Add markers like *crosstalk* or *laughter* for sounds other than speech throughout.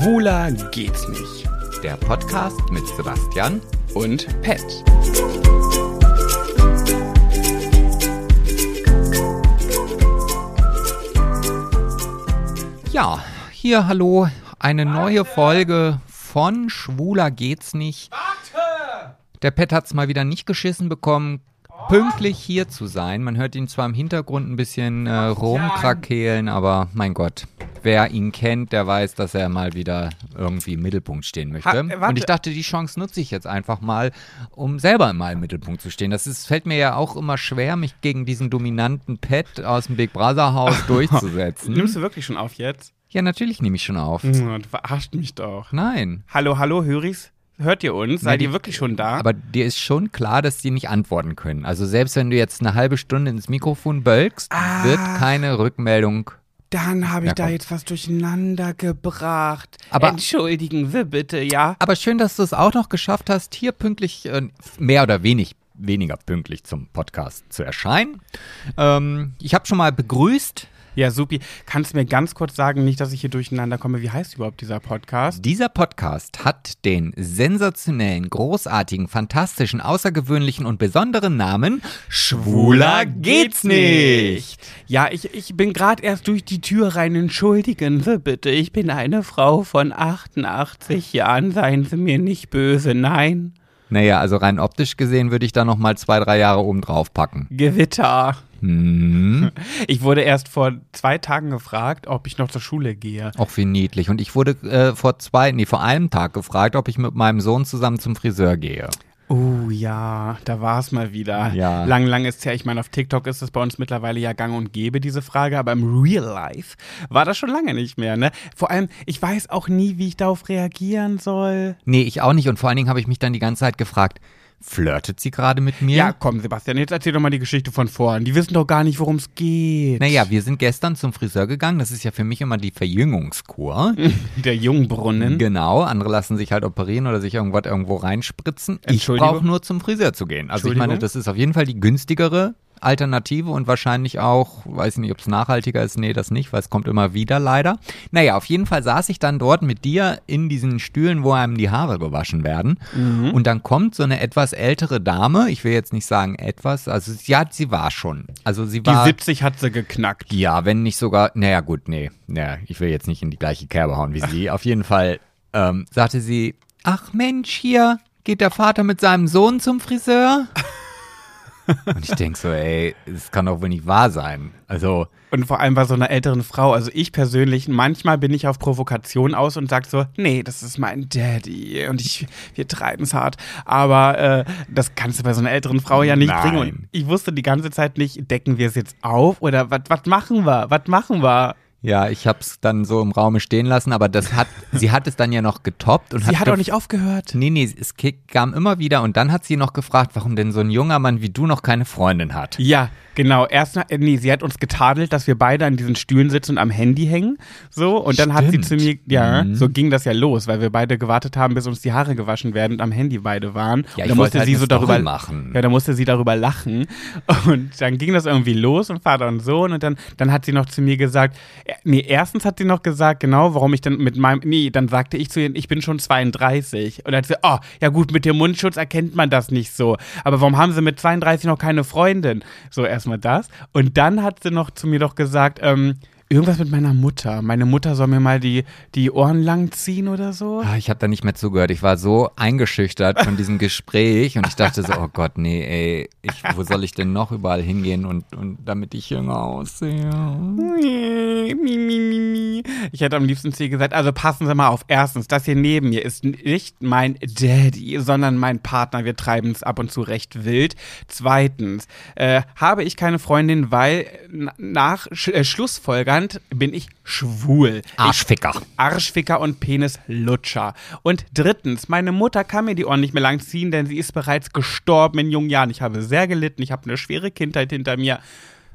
Schwuler geht's nicht. Der Podcast mit Sebastian Und Pet. Ja, hier hallo, eine neue Folge von Schwuler geht's nicht. Der Pet hat's mal wieder nicht geschissen bekommen, pünktlich hier zu sein. Man hört ihn zwar im Hintergrund ein bisschen äh, rumkrakehlen, aber mein Gott. Wer ihn kennt, der weiß, dass er mal wieder irgendwie im Mittelpunkt stehen möchte. Ha, äh. Und ich dachte, die Chance nutze ich jetzt einfach mal, um selber mal im Mittelpunkt zu stehen. Das ist, fällt mir ja auch immer schwer, mich gegen diesen dominanten Pet aus dem Big Brother Haus *laughs* durchzusetzen. Nimmst du wirklich schon auf jetzt? Ja, natürlich nehme ich schon auf. Hm, Du verarscht mich doch. Nein. Hallo, hallo, Höris? Hört ihr uns? Seid die- ihr wirklich schon da? Aber dir ist schon klar, dass die nicht antworten können. Also selbst wenn du jetzt eine halbe Stunde ins Mikrofon bölkst, Ah. wird keine Rückmeldung. Dann habe ich da jetzt was durcheinander gebracht. Aber- Entschuldigen Sie bitte, ja? Aber schön, dass du es auch noch geschafft hast, hier pünktlich, äh, mehr oder wenig, weniger pünktlich zum Podcast zu erscheinen. Ähm, ich habe schon mal begrüßt. Ja, supi. Kannst du mir ganz kurz sagen, nicht, dass ich hier durcheinander komme, wie heißt überhaupt dieser Podcast? Dieser Podcast hat den sensationellen, großartigen, fantastischen, außergewöhnlichen und besonderen Namen Schwuler geht's nicht. Ja, ich, ich bin gerade erst durch die Tür rein. Entschuldigen Sie bitte, ich bin eine Frau von 88 Jahren. Seien Sie mir nicht böse, nein. Naja, also rein optisch gesehen würde ich da noch mal zwei, drei Jahre oben drauf packen. Gewitter. Hm. *laughs* Ich wurde erst vor zwei Tagen gefragt, ob ich noch zur Schule gehe. Auch wie niedlich. Und ich wurde äh, vor zwei, nee, vor einem Tag gefragt, ob ich mit meinem Sohn zusammen zum Friseur gehe. Oh ja, da war es mal wieder. Ja. Lang, lang ist her. Ich meine, auf TikTok ist es bei uns mittlerweile ja gang und gäbe, diese Frage, aber im Real Life war das schon lange nicht mehr, ne? Vor allem, ich weiß auch nie, wie ich darauf reagieren soll. Nee, ich auch nicht. Und vor allen Dingen habe ich mich dann die ganze Zeit gefragt, flirtet sie gerade mit mir? Ja, komm, Sebastian, jetzt erzähl doch mal die Geschichte von vorn. Die wissen doch gar nicht, worum es geht. Naja, wir sind gestern zum Friseur gegangen. Das ist ja für mich immer die Verjüngungskur. *laughs* Der Jungbrunnen. Genau, andere lassen sich halt operieren oder sich irgendwas irgendwo reinspritzen. Ich brauche nur zum Friseur zu gehen. Also ich meine, das ist auf jeden Fall die günstigere Alternative und wahrscheinlich auch, weiß ich nicht, ob es nachhaltiger ist, nee, das nicht, weil es kommt immer wieder leider. Naja, auf jeden Fall saß ich dann dort mit dir in diesen Stühlen, wo einem die Haare gewaschen werden. Mhm. Und dann kommt so eine etwas ältere Dame, ich will jetzt nicht sagen etwas, also ja, sie war schon. Also sie Die war. 70 hat sie geknackt. Ja, wenn nicht sogar, naja gut, nee, naja, ich will jetzt nicht in die gleiche Kerbe hauen wie sie. *laughs* Auf jeden Fall ähm, sagte sie, ach Mensch, hier geht der Vater mit seinem Sohn zum Friseur. *laughs* Und ich denk so, ey, das kann doch wohl nicht wahr sein. Also, Und vor allem bei so einer älteren Frau. Also ich persönlich, manchmal bin ich auf Provokation aus und sag so, nee, das ist mein Daddy und ich, wir treiben's hart. Aber äh, das kannst du bei so einer älteren Frau ja nicht Nein. bringen. Und ich wusste die ganze Zeit nicht, decken wir es jetzt auf oder was was machen wir? Was machen wir? Ja, ich hab's dann so im Raume stehen lassen, aber das hat, *laughs* sie hat es dann ja noch getoppt und Sie hat gef- auch nicht aufgehört. Nee, nee, es kam immer wieder und dann hat sie noch gefragt, warum denn so ein junger Mann wie du noch keine Freundin hat. Ja, genau. Erst, äh, nee, sie hat uns getadelt, dass wir beide an diesen Stühlen sitzen und am Handy hängen. So, und dann hat sie zu mir, Stimmt. ja, Mhm. so ging das ja los, weil wir beide gewartet haben, bis uns die Haare gewaschen werden und am Handy beide waren. Ja, und ich dann musste halt sie so Story darüber machen. Ja, da musste sie darüber lachen. *laughs* Und dann ging das irgendwie los und Vater und Sohn. Und dann, dann hat sie noch zu mir gesagt, nee, erstens hat sie noch gesagt, genau, warum ich dann mit meinem, nee, dann sagte ich zu ihr, ich bin schon 32. Und dann hat sie, oh, ja gut, mit dem Mundschutz erkennt man das nicht so. Aber warum haben sie mit 32 noch keine Freundin? So, erstmal das. Und dann hat sie noch zu mir doch gesagt, ähm, Irgendwas mit meiner Mutter. Meine Mutter soll mir mal die, die Ohren lang ziehen oder so. Ah, Ich habe da nicht mehr zugehört. Ich war so eingeschüchtert von diesem Gespräch und ich dachte so, oh Gott, nee, ey, ich, wo soll ich denn noch überall hingehen und, und damit ich jünger aussehe? Ich hätte am liebsten zu ihr gesagt, also passen Sie mal auf. Erstens, das hier neben mir ist nicht mein Daddy, sondern mein Partner. Wir treiben es ab und zu recht wild. Zweitens, äh, habe ich keine Freundin, weil nach Sch äh, Schlussfolgernd bin ich schwul. Arschficker. Ich, Arschficker und Penislutscher. Und drittens, meine Mutter kann mir die Ohren nicht mehr lang ziehen, denn sie ist bereits gestorben in jungen Jahren. Ich habe sehr gelitten, ich habe eine schwere Kindheit hinter mir.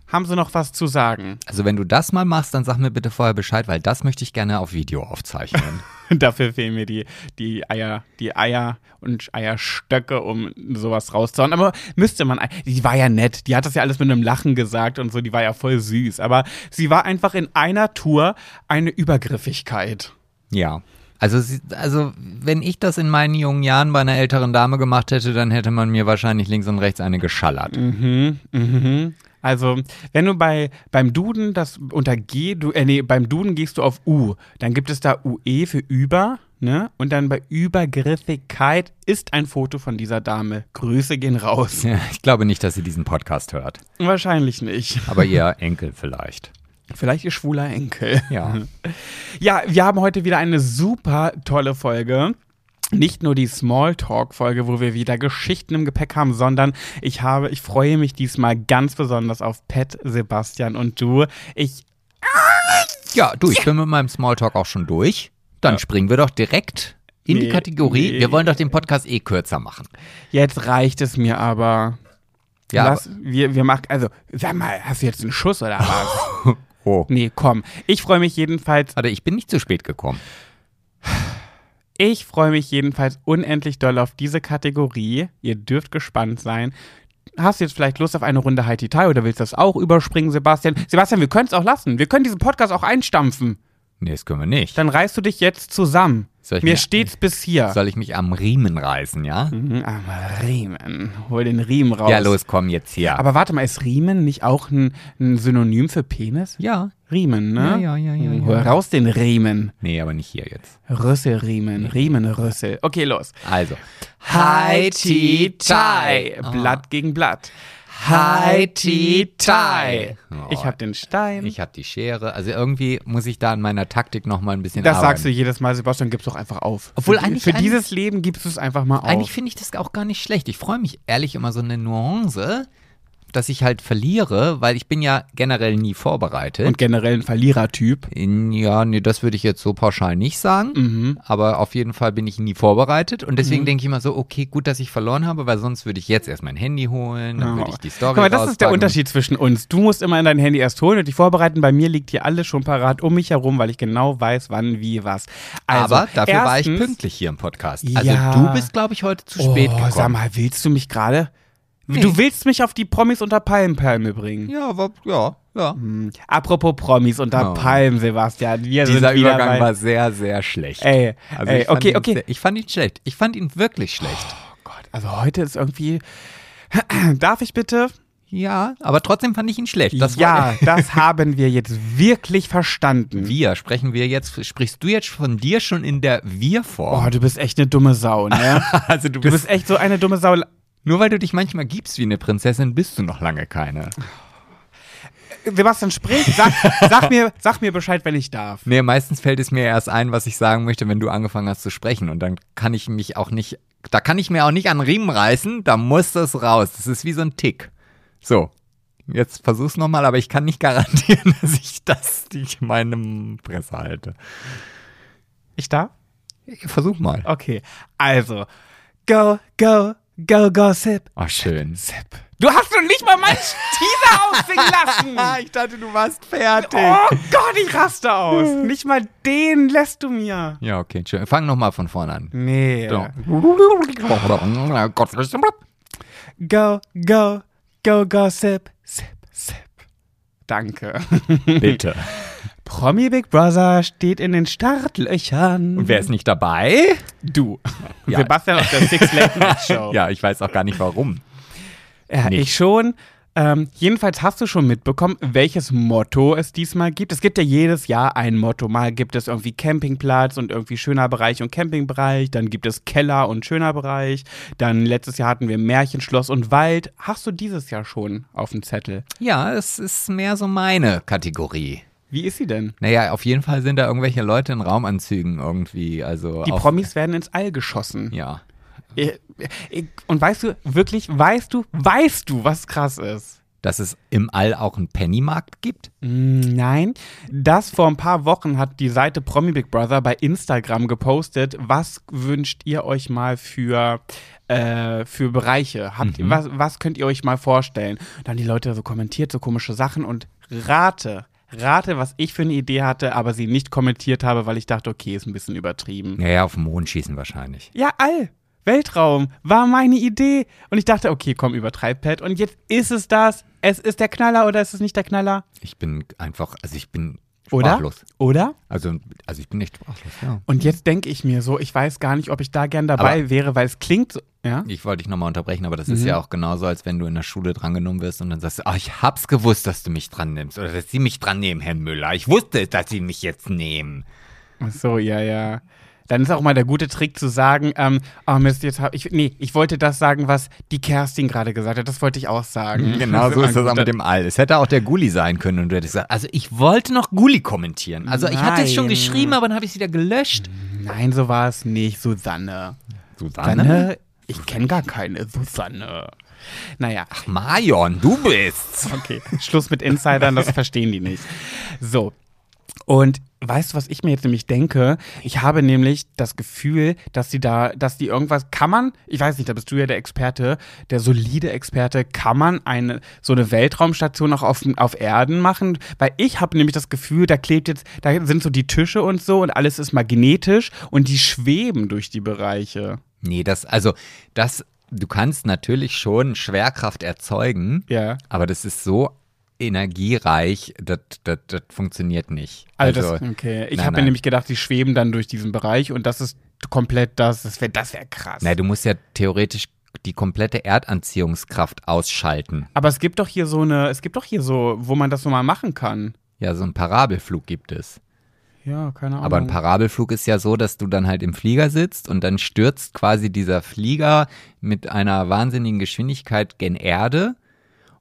Haben Sie noch was zu sagen? Also wenn du das mal machst, dann sag mir bitte vorher Bescheid, weil das möchte ich gerne auf Video aufzeichnen. *laughs* Dafür fehlen mir die, die Eier, die Eier und Eierstöcke, um sowas rauszuhauen. Aber müsste man, die war ja nett, die hat das ja alles mit einem Lachen gesagt und so, die war ja voll süß. Aber sie war einfach in einer Tour eine Übergriffigkeit. ja. Also, sie, also, wenn ich das in meinen jungen Jahren bei einer älteren Dame gemacht hätte, dann hätte man mir wahrscheinlich links und rechts eine geschallert. Mhm, mhm. Also, wenn du bei beim Duden das unter G, du, äh, nee, beim Duden gehst du auf U, dann gibt es da UE für über, ne? Und dann bei Übergriffigkeit ist ein Foto von dieser Dame. Grüße gehen raus. Ja, ich glaube nicht, dass sie diesen Podcast hört. Wahrscheinlich nicht. Aber *laughs* ihr Enkel vielleicht. Vielleicht ihr schwuler Enkel. Ja. *laughs* Ja, wir haben heute wieder eine super tolle Folge. Nicht nur die Smalltalk-Folge, wo wir wieder Geschichten im Gepäck haben, sondern ich habe, ich freue mich diesmal ganz besonders auf Pat, Sebastian und du. Ich, Ja, du, ich bin mit meinem Smalltalk auch schon durch. Dann Ja. springen wir doch direkt in die Nee, Kategorie. nee. Wir wollen doch den Podcast eh kürzer machen. jetzt reicht es mir aber. Ja, Lass, wir, wir machen, also, sag mal, hast du jetzt einen Schuss oder was? *laughs* Oh. nee, komm. Ich freue mich jedenfalls, Warte, ich bin nicht zu spät gekommen. Ich freue mich jedenfalls unendlich doll auf diese Kategorie. Ihr dürft gespannt sein. Hast du jetzt vielleicht Lust auf eine Runde Haiti Tai oder willst du das auch überspringen, Sebastian? Sebastian, wir können es auch lassen. Wir können diesen Podcast auch einstampfen. Nee, das können wir nicht. Dann reißt du dich jetzt zusammen. Soll ich Mir mir- steht's bis hier. Soll ich mich am Riemen reißen, ja? Mhm, aber Riemen. Hol den Riemen raus. Ja, los, komm jetzt hier. Aber warte mal, ist Riemen nicht auch ein, ein Synonym für Penis? ja. Riemen, ne? Ja, ja, ja, ja, Mhm, ja. Raus den Riemen. Nee, aber nicht hier jetzt. Rüsselriemen, Riemenrüssel. Okay, los. Also. Haiti Tai. Ah. Blatt gegen Blatt. Haiti Tai. Oh. Ich hab den Stein. Ich habe die Schere. Also irgendwie muss ich da an meiner Taktik noch mal ein bisschen das arbeiten. sagst du jedes Mal, Sebastian, gib's doch einfach auf. Obwohl für, eigentlich- für eigentlich- dieses Leben gibst du es einfach mal auf. Eigentlich finde ich das auch gar nicht schlecht. Ich freue mich ehrlich immer so eine Nuance, dass ich halt verliere, weil ich bin ja generell nie vorbereitet. Und generell ein Verlierertyp. In, ja, nee, das würde ich jetzt so pauschal nicht sagen. Mhm. Aber auf jeden Fall bin ich nie vorbereitet. Und deswegen denke ich immer so, okay, gut, dass ich verloren habe, weil sonst würde ich jetzt erst mein Handy holen, dann würde ich die Story mal, das ist der. Unterschied zwischen uns. Du musst immer in dein Handy erst holen und dich vorbereiten. Bei mir liegt hier alles schon parat um mich herum, weil ich genau weiß, wann, wie, was. Also, Aber dafür war ich erstens- pünktlich hier im Podcast. Also Ja. du bist, glaube ich, heute zu spät oh, gekommen. sag mal, willst du mich gerade? Nee. Du willst mich auf die Promis unter Palmenpalme bringen. Ja, aber, ja, ja. Hm. Apropos Promis unter Oh. Palmen, Sebastian. Wir Dieser Übergang bei, war sehr, sehr schlecht. Ey, Also ey okay, okay. Sehr, ich fand ihn schlecht. Ich fand ihn wirklich schlecht. Oh Gott, also heute ist irgendwie. *clears throat* Darf ich bitte? Ja, aber trotzdem fand ich ihn schlecht. Das ja, *laughs* das haben wir jetzt wirklich verstanden. wir sprechen wir jetzt, sprichst du jetzt von dir schon in der Oh, Wir-Form? du bist echt eine dumme Sau, ne? *laughs* also du Du bist echt so eine dumme Sau. Nur weil du dich manchmal gibst wie eine Prinzessin, bist du noch lange keine. Sebastian, sprich, sag, sag, mir, sag mir Bescheid, wenn ich darf. Nee, meistens fällt es mir erst ein, was ich sagen möchte, wenn du angefangen hast zu sprechen. Und dann kann ich mich auch nicht, da kann ich mir auch nicht an Riemen reißen, da muss das raus. Das ist wie so ein Tick. So, jetzt versuch's nochmal, aber ich kann nicht *laughs* garantieren, dass ich das nicht in meinem Presse halte. Ich darf? Versuch mal. Okay, also. Go, go, go, gossip. Oh, schön. Sip. Du hast noch nicht mal meinen Teaser *laughs* aussingen lassen. ich dachte, du warst fertig. Oh Gott, ich raste aus. *laughs* Nicht mal den lässt du mir. Ja, okay, schön. Fang nochmal von vorne an. Nee. So. Go, go, go, gossip. Sip, sip. Danke. Bitte. *laughs* Promi Big Brother steht in den Startlöchern. Und wer ist nicht dabei? Du. *laughs* Ja. Sebastian auf der Six Late Night Show. Ja, ich weiß auch gar nicht warum. Ja, Nicht. ich schon. Ähm, jedenfalls hast du schon mitbekommen, welches Motto es diesmal gibt. Es gibt ja jedes Jahr ein Motto. Mal gibt es irgendwie Campingplatz und irgendwie schöner Bereich und Campingbereich. Dann gibt es Keller und schöner Bereich. Dann letztes Jahr hatten wir Märchenschloss und Wald. Hast du dieses Jahr schon auf dem Zettel? Ja, es ist mehr so meine Kategorie. Wie ist sie denn? Naja, auf jeden Fall sind da irgendwelche Leute in Raumanzügen irgendwie. Also Die Promis werden ins All geschossen. Ja. Ich- ich- Und weißt du, wirklich, weißt du, weißt du, was krass ist? Dass es im All auch einen Pennymarkt gibt? Mm, Nein, das vor ein paar Wochen hat die Seite Promi Big Brother bei Instagram gepostet. Was wünscht ihr euch mal für, äh, für Bereiche? Habt, ihr- was, was könnt ihr euch mal vorstellen? Dann haben die Leute so kommentiert, so komische Sachen und rate, rate, was ich für eine Idee hatte, aber sie nicht kommentiert habe, weil ich dachte, okay, ist ein bisschen übertrieben. Ja, ja, auf den Mond schießen wahrscheinlich. Ja, all. Weltraum war meine Idee. Und ich dachte, okay, komm, übertreib Pat. Und jetzt ist es das. Es ist der Knaller oder ist es nicht der Knaller? Ich bin einfach, also ich bin? Sprachlos. Oder? Also, also ich bin echt sprachlos, ja. Und jetzt denke ich mir so, ich weiß gar nicht, ob ich da gern dabei Aber- wäre, weil es klingt so. Ja? Ich wollte dich nochmal unterbrechen, aber das ist Mhm. ja auch genauso, als wenn du in der Schule drangenommen wirst und dann sagst du, ah, ich hab's gewusst, dass du mich dran nimmst. Oder dass sie mich dran nehmen, Herr Müller. Ich wusste, dass sie mich jetzt nehmen. Ach so, ja, ja. Dann ist auch mal der gute Trick zu sagen, ähm, oh Mist, jetzt habe ich, nee, ich wollte das sagen, was die Kerstin gerade gesagt hat. Das wollte ich auch sagen. Genau *laughs* so ist das auch mit dem All. Es hätte auch der Gulli sein können und du hättest gesagt, also ich wollte noch Gulli kommentieren. Also ich hatte es schon Nein. geschrieben, aber dann habe ich es wieder gelöscht. Nein, so war es nicht, Susanne. Susanne? Susanne? Ich kenne gar keine Susanne. Naja, Ach, Marion, du bist's. okay. Schluss mit Insidern, das *laughs* verstehen die nicht. So. Und weißt du, was ich mir jetzt nämlich denke? Ich habe nämlich das Gefühl, dass die da, dass die irgendwas, kann man, ich weiß nicht, da bist du ja der Experte, der solide Experte, kann man eine, so eine Weltraumstation auch auf, auf Erden machen? Weil ich habe nämlich das Gefühl, da klebt jetzt, da sind so die Tische und so und alles ist magnetisch und die schweben durch die Bereiche. Nee, das, also, das, du kannst natürlich schon Schwerkraft erzeugen, Ja. aber das ist so energiereich, das, das, das funktioniert nicht. Also, das, okay. Ich habe mir nämlich gedacht, die schweben dann durch diesen Bereich und das ist komplett das, das wäre das wär krass. na, du musst ja theoretisch die komplette Erdanziehungskraft ausschalten. Aber es gibt doch hier so eine, es gibt doch hier so, wo man das so mal machen kann. Ja, so einen Parabelflug gibt es. Ja, keine Ahnung. Aber ein Parabelflug ist ja so, dass du dann halt im Flieger sitzt und dann stürzt quasi dieser Flieger mit einer wahnsinnigen Geschwindigkeit gen Erde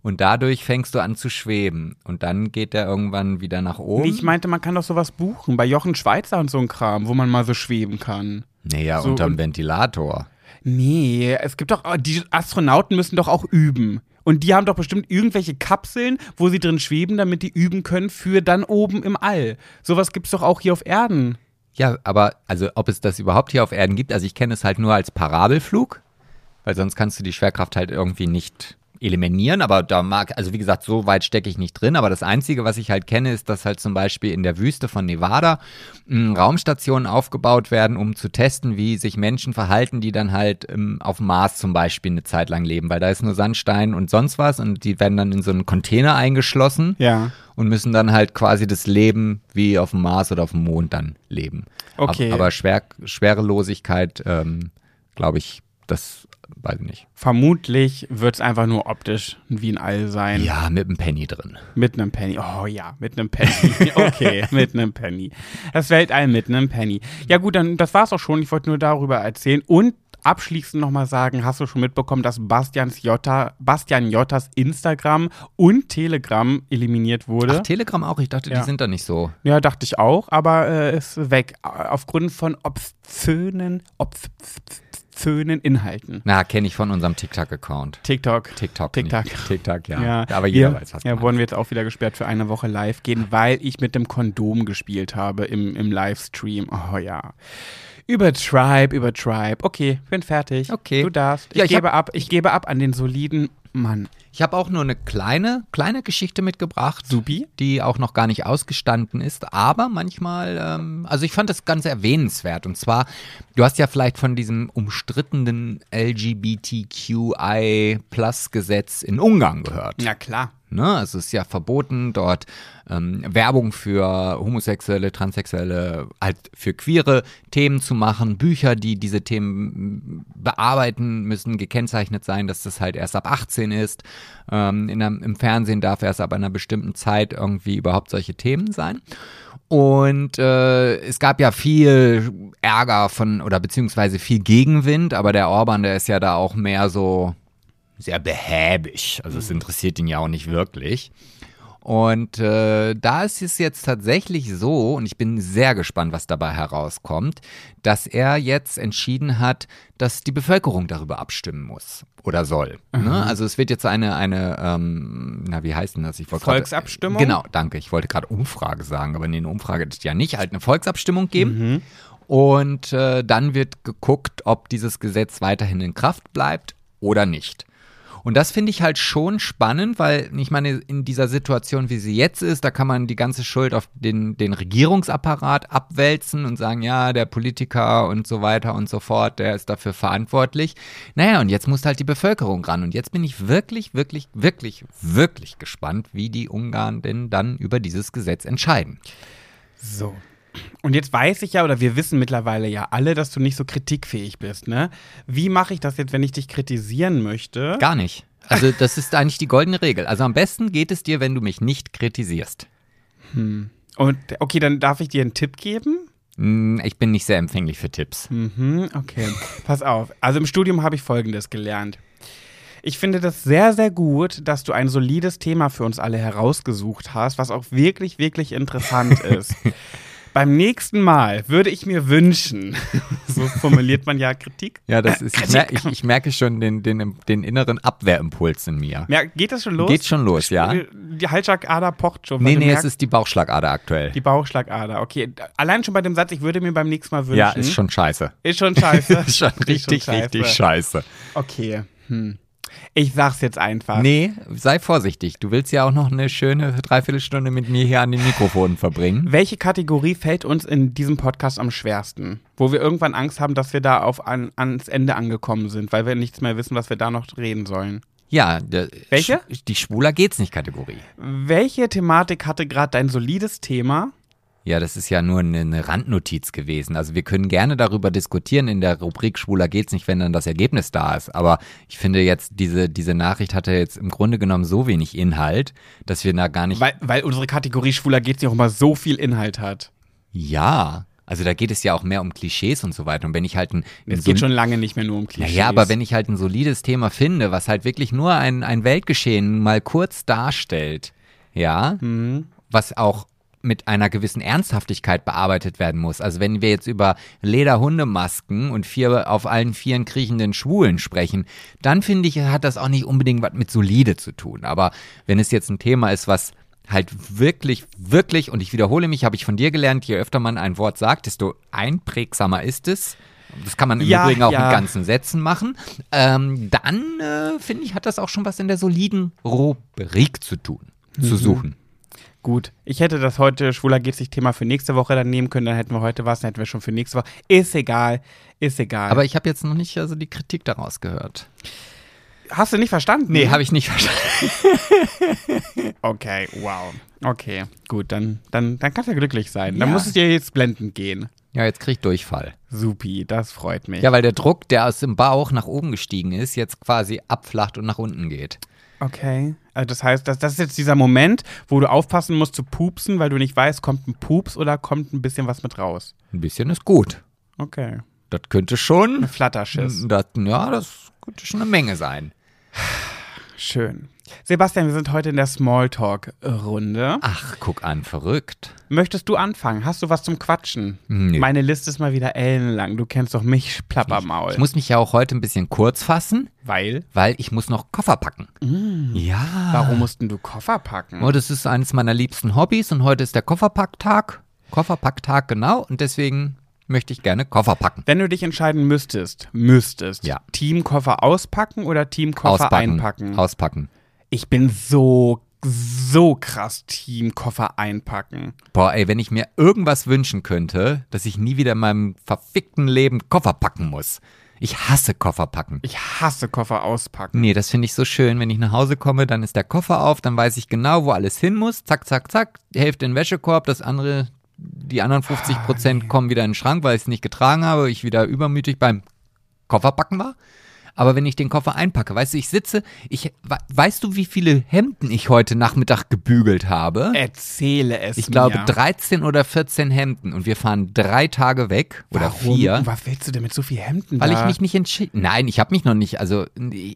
und dadurch fängst du an zu schweben und dann geht der irgendwann wieder nach oben. Ich meinte, man kann doch sowas buchen, bei Jochen Schweizer und so ein Kram, wo man mal so schweben kann. naja, so unterm Ventilator. Nee, es gibt doch, die Astronauten müssen doch auch üben. Und die haben doch bestimmt irgendwelche Kapseln, wo sie drin schweben, damit die üben können für dann oben im All. Sowas gibt's doch auch hier auf Erden. Ja, aber also ob es das überhaupt hier auf Erden gibt, also ich kenne es halt nur als Parabelflug, weil sonst kannst du die Schwerkraft halt irgendwie nicht eliminieren, aber da mag, also wie gesagt, so weit stecke ich nicht drin, aber das Einzige, was ich halt kenne, ist, dass halt zum Beispiel in der Wüste von Nevada mh, Raumstationen aufgebaut werden, um zu testen, wie sich Menschen verhalten, die dann halt ähm, auf dem Mars zum Beispiel eine Zeit lang leben, weil da ist nur Sandstein und sonst was und die werden dann in so einen Container eingeschlossen Ja. und müssen dann halt quasi das Leben wie auf dem Mars oder auf dem Mond dann leben. Okay. Ab- Aber Schwer, Schwerelosigkeit, ähm, glaube ich, das weiß ich nicht. Vermutlich wird's einfach nur optisch wie ein All sein. Ja, mit einem Penny drin. Mit einem Penny. Oh ja, mit einem Penny. *laughs* Okay, mit einem Penny. Das Weltall mit einem Penny. Ja gut, dann das war's auch schon. Ich wollte nur darüber erzählen. Und abschließend nochmal sagen, hast du schon mitbekommen, dass Bastians Jotta, Bastian Jottas Instagram und Telegram eliminiert wurde? Ach, Telegram auch? Ich dachte, Ja. die sind da nicht so. ja, dachte ich auch, aber äh, ist weg. Aufgrund von obszönen, obszönen Inhalten. Na, kenne ich von unserem TikTok-Account. TikTok. TikTok. TikTok. Nicht. TikTok, ja. Ja, Aber jeder ja, weiß, was Ja, wurden wir jetzt auch wieder gesperrt für eine Woche live gehen, weil ich mit dem Kondom gespielt habe im, im Livestream. Oh ja. Über Tribe, über Tribe. Okay, bin fertig. Okay. Du darfst. Ich, Ja, ich gebe hab- ab, ich gebe ab an den soliden Mann. Ich habe auch nur eine kleine, kleine Geschichte mitgebracht. Supi. Die auch noch gar nicht ausgestanden ist, aber manchmal, ähm, also ich fand das ganz erwähnenswert. Und zwar, du hast ja vielleicht von diesem umstrittenen LGBTQI-Plus-Gesetz in Ungarn gehört. Ja, klar. Ne? Es ist ja verboten, dort ähm, Werbung für Homosexuelle, Transsexuelle, halt für queere Themen zu machen. Bücher, die diese Themen bearbeiten, müssen gekennzeichnet sein, dass das halt erst ab 18 ist. Ähm, in einem, Im Fernsehen darf erst ab einer bestimmten Zeit irgendwie überhaupt solche Themen sein. Und äh, es gab ja viel Ärger von, oder beziehungsweise viel Gegenwind, aber der Orban, der ist ja da auch mehr so sehr behäbig. Also es interessiert ihn ja auch nicht wirklich. Und äh, da ist es jetzt tatsächlich so, und ich bin sehr gespannt, was dabei herauskommt, dass er jetzt entschieden hat, dass die Bevölkerung darüber abstimmen muss oder soll. Ne? Also es wird jetzt eine, eine ähm, na wie heißt denn das? Ich wollte grad- Volksabstimmung? Genau, danke. Ich wollte gerade Umfrage sagen, aber nee, eine Umfrage es ja nicht. Halt eine Volksabstimmung geben. Und äh, dann wird geguckt, ob dieses Gesetz weiterhin in Kraft bleibt oder nicht. Und das finde ich halt schon spannend, weil ich meine, in dieser Situation, wie sie jetzt ist, da kann man die ganze Schuld auf den, den Regierungsapparat abwälzen und sagen, ja, der Politiker und so weiter und so fort, der ist dafür verantwortlich. Naja, und jetzt muss halt die Bevölkerung ran. Und jetzt bin ich wirklich, wirklich, wirklich, wirklich gespannt, wie die Ungarn denn dann über dieses Gesetz entscheiden. So. Und jetzt weiß ich ja, oder wir wissen mittlerweile ja alle, dass du nicht so kritikfähig bist, ne? Wie mache ich das jetzt, wenn ich dich kritisieren möchte? Gar nicht. Also *laughs* das ist eigentlich die goldene Regel. Also am besten geht es dir, wenn du mich nicht kritisierst. Und okay, dann darf ich dir einen Tipp geben? Hm, Ich bin nicht sehr empfänglich für Tipps. Mhm, okay. Pass auf. Also im Studium habe ich Folgendes gelernt. Ich finde das sehr, sehr gut, dass du ein solides Thema für uns alle herausgesucht hast, was auch wirklich, wirklich interessant *laughs* ist. Beim nächsten Mal würde ich mir wünschen, *laughs* so formuliert man ja Kritik. Ja, das ist, ich, mer ich, ich merke schon den, den, den inneren Abwehrimpuls in mir. Ja, geht das schon los? Geht schon los, ja? Die Halsschlagader pocht schon. Nee, nee, es ist die Bauchschlagader aktuell. die Bauchschlagader. Okay, allein schon bei dem Satz, ich würde mir beim nächsten Mal wünschen. Ja, ist schon scheiße. Ist schon scheiße. *laughs* ist schon Ist richtig, schon scheiße. richtig scheiße. Okay. Hm. Ich sag's jetzt einfach. Nee, sei vorsichtig. Du willst ja auch noch eine schöne Dreiviertelstunde mit mir hier an den Mikrofonen verbringen. *laughs* Welche Kategorie fällt uns in diesem Podcast am schwersten? Wo wir irgendwann Angst haben, dass wir da auf an, ans Ende angekommen sind, weil wir nichts mehr wissen, was wir da noch reden sollen. Ja, der, Welche? Sch- Die Schwuler geht's nicht Kategorie. Welche Thematik hatte gerade dein solides Thema? Ja, das ist ja nur eine, Randnotiz gewesen. Also wir können gerne darüber diskutieren in der Rubrik Schwuler geht's nicht, wenn dann das Ergebnis da ist. Aber ich finde jetzt, diese, diese Nachricht hatte jetzt im Grunde genommen so wenig Inhalt, dass wir da gar nicht. Weil, weil unsere Kategorie Schwuler geht's nicht auch immer so viel Inhalt hat. ja. Also da geht es ja auch mehr um Klischees und so weiter. Und wenn ich halt ein, ein Es geht schon lange nicht mehr nur um Klischees. Naja, aber wenn ich halt ein solides Thema finde, was halt wirklich nur ein, ein Weltgeschehen mal kurz darstellt, ja, Mhm. was auch mit einer gewissen Ernsthaftigkeit bearbeitet werden muss. Also wenn wir jetzt über Lederhundemasken und vier auf allen vieren kriechenden Schwulen sprechen, dann finde ich, hat das auch nicht unbedingt was mit solide zu tun. Aber wenn es jetzt ein Thema ist, was halt wirklich, wirklich, und ich wiederhole mich, habe ich von dir gelernt, je öfter man ein Wort sagt, desto einprägsamer ist es. Das kann man im Ja, Übrigen auch ja. mit ganzen Sätzen machen. Ähm, dann, äh, finde ich, hat das auch schon was in der soliden Rubrik zu tun, Mhm. zu suchen. Gut, ich hätte das heute Schwuler geht's nicht Thema für nächste Woche dann nehmen können, dann hätten wir heute was, dann hätten wir schon für nächste Woche. Ist egal, ist egal. Aber ich habe jetzt noch nicht also die Kritik daraus gehört. hast du nicht verstanden? Nee, habe ich nicht verstanden. *laughs* Okay, wow. Okay, gut, dann, dann, dann kannst du ja glücklich sein. Dann Ja. muss es dir jetzt blendend gehen. Ja, jetzt krieg ich Durchfall. Supi, das freut mich. Ja, weil der Druck, der aus dem Bauch nach oben gestiegen ist, jetzt quasi abflacht und nach unten geht. Okay. Also das heißt, das, das ist jetzt dieser Moment, wo du aufpassen musst zu pupsen, weil du nicht weißt, kommt ein Pups oder kommt ein bisschen was mit raus. Ein bisschen ist gut. Okay. Das könnte schon. Ein Flatterschiss. Das, ja, das könnte schon eine Menge sein. Schön. Sebastian, wir sind heute in der Smalltalk-Runde. Ach, guck an, verrückt. Möchtest du anfangen? Hast du was zum Quatschen? Nö. Meine Liste ist mal wieder ellenlang. Du kennst doch mich, Plappermaul. Ich muss mich ja auch heute ein bisschen kurz fassen, weil? weil ich muss noch Koffer packen. Ja. Warum mussten du Koffer packen? Oh, das ist eines meiner liebsten Hobbys und heute ist der Kofferpacktag. Kofferpacktag, genau. Und deswegen möchte ich gerne Koffer packen. Wenn du dich entscheiden müsstest, müsstest, Ja. Teamkoffer auspacken oder Teamkoffer Auspacken. einpacken? Auspacken. Ich bin so, so krass Teamkoffer einpacken. Boah, ey, wenn ich mir irgendwas wünschen könnte, dass ich nie wieder in meinem verfickten Leben Koffer packen muss. Ich hasse Koffer packen. Ich hasse Koffer auspacken. Nee, das finde ich so schön. Wenn ich nach Hause komme, dann ist der Koffer auf, dann weiß ich genau, wo alles hin muss. Zack, zack, zack. Hälfte in den Wäschekorb, das andere, die anderen 50 Prozent kommen wieder in den Schrank, weil ich es nicht getragen habe, ich wieder übermütig beim Kofferpacken war. Aber wenn ich den Koffer einpacke, weißt du, ich sitze, ich, we- weißt du, wie viele Hemden ich heute Nachmittag gebügelt habe? Erzähle es Ich glaube mir. 13 oder 14 Hemden und wir fahren drei Tage weg oder Warum? vier. Was willst du denn mit so viel Hemden Weil da? ich mich nicht entschieden. Nein, ich habe mich noch nicht. Also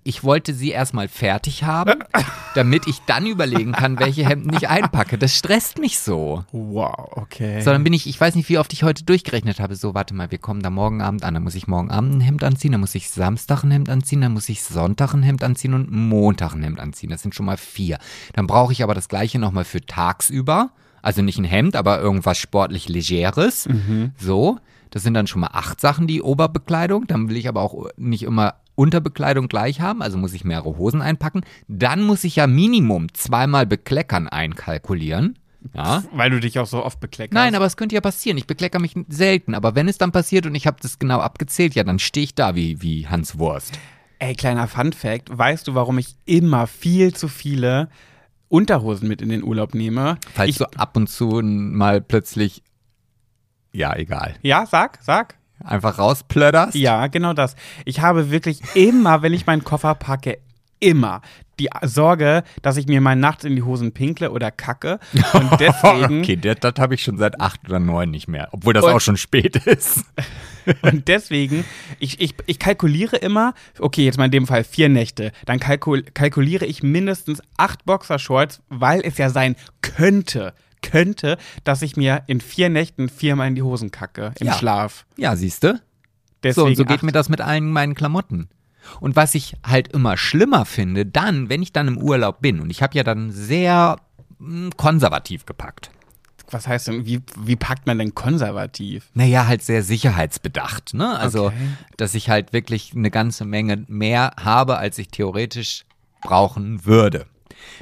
ich wollte sie erstmal fertig haben, *laughs* damit ich dann überlegen kann, welche Hemden ich einpacke. Das stresst mich so. Wow, okay. So, dann bin ich, ich weiß nicht, wie oft ich heute durchgerechnet habe. So, warte mal, wir kommen da morgen Abend an. Dann muss ich morgen Abend ein Hemd anziehen, dann muss ich Samstag ein Hemd anziehen, dann muss ich Sonntag ein Hemd anziehen und Montag ein Hemd anziehen. Das sind schon mal vier. Dann brauche ich aber das gleiche nochmal für tagsüber. Also nicht ein Hemd, aber irgendwas sportlich Legeres. So. Das sind dann schon mal acht Sachen, die Oberbekleidung. Dann will ich aber auch nicht immer Unterbekleidung gleich haben, also muss ich mehrere Hosen einpacken. Dann muss ich ja Minimum zweimal Bekleckern einkalkulieren. Ja. Weil du dich auch so oft bekleckerst. Nein, aber es könnte ja passieren. Ich beklecker mich selten. Aber wenn es dann passiert und ich habe das genau abgezählt, ja, dann stehe ich da wie, wie Hans Wurst. Ey, kleiner Fun Fact. Weißt du, warum ich immer viel zu viele Unterhosen mit in den Urlaub nehme? Falls ich, du ab und zu mal plötzlich, ja, egal, ja, sag, sag. einfach rausplödderst. Ja, genau das. Ich habe wirklich immer, wenn ich meinen Koffer packe, immer die Sorge, dass ich mir mal nachts in die Hosen pinkle oder kacke. Und *laughs* deswegen, okay, das, das habe ich schon seit acht oder neun nicht mehr, obwohl das Und- auch schon spät ist. *laughs* und deswegen, ich, ich, ich kalkuliere immer, okay, jetzt mal in dem Fall vier Nächte, dann kalkul kalkuliere ich mindestens acht Boxershorts, weil es ja sein könnte, könnte, dass ich mir in vier Nächten viermal in die Hosen kacke, im Ja. Schlaf. Ja, siehst du? Deswegen So, und so geht acht- mir das mit allen meinen Klamotten. Und was ich halt immer schlimmer finde, dann, wenn ich dann im Urlaub bin, und ich habe ja dann sehr mh, konservativ gepackt. Was heißt denn, wie, wie packt man denn konservativ? Naja, halt sehr sicherheitsbedacht, ne? Also, Okay. dass ich halt wirklich eine ganze Menge mehr habe, als ich theoretisch brauchen würde.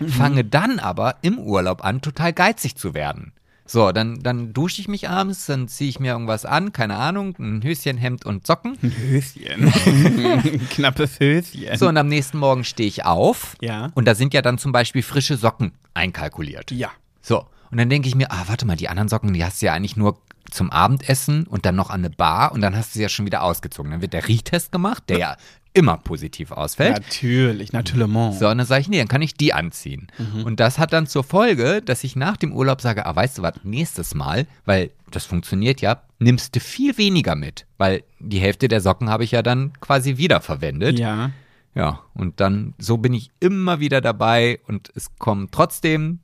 Mhm. Fange dann aber im Urlaub an, total geizig zu werden. So, dann, dann dusche ich mich abends, dann ziehe ich mir irgendwas an, keine Ahnung, ein Höschen, Hemd und Socken. Ein Höschen. Ein *laughs* knappes Höschen. So, und am nächsten Morgen stehe ich auf. Ja. Und da sind ja dann zum Beispiel frische Socken einkalkuliert. ja. So, und dann denke ich mir, ah, warte mal, die anderen Socken, die hast du ja eigentlich nur zum Abendessen und dann noch an eine Bar und dann hast du sie ja schon wieder ausgezogen. Dann wird der Riechtest gemacht, der ja immer positiv ausfällt. Natürlich, natürlich. So, und dann sage ich, nee, dann kann ich die anziehen. Und das hat dann zur Folge, dass ich nach dem Urlaub sage, ah, weißt du was, nächstes Mal, weil das funktioniert ja, nimmst du viel weniger mit, weil die Hälfte der Socken habe ich ja dann quasi wiederverwendet. Ja. Ja, und dann, so bin ich immer wieder dabei und es kommen trotzdem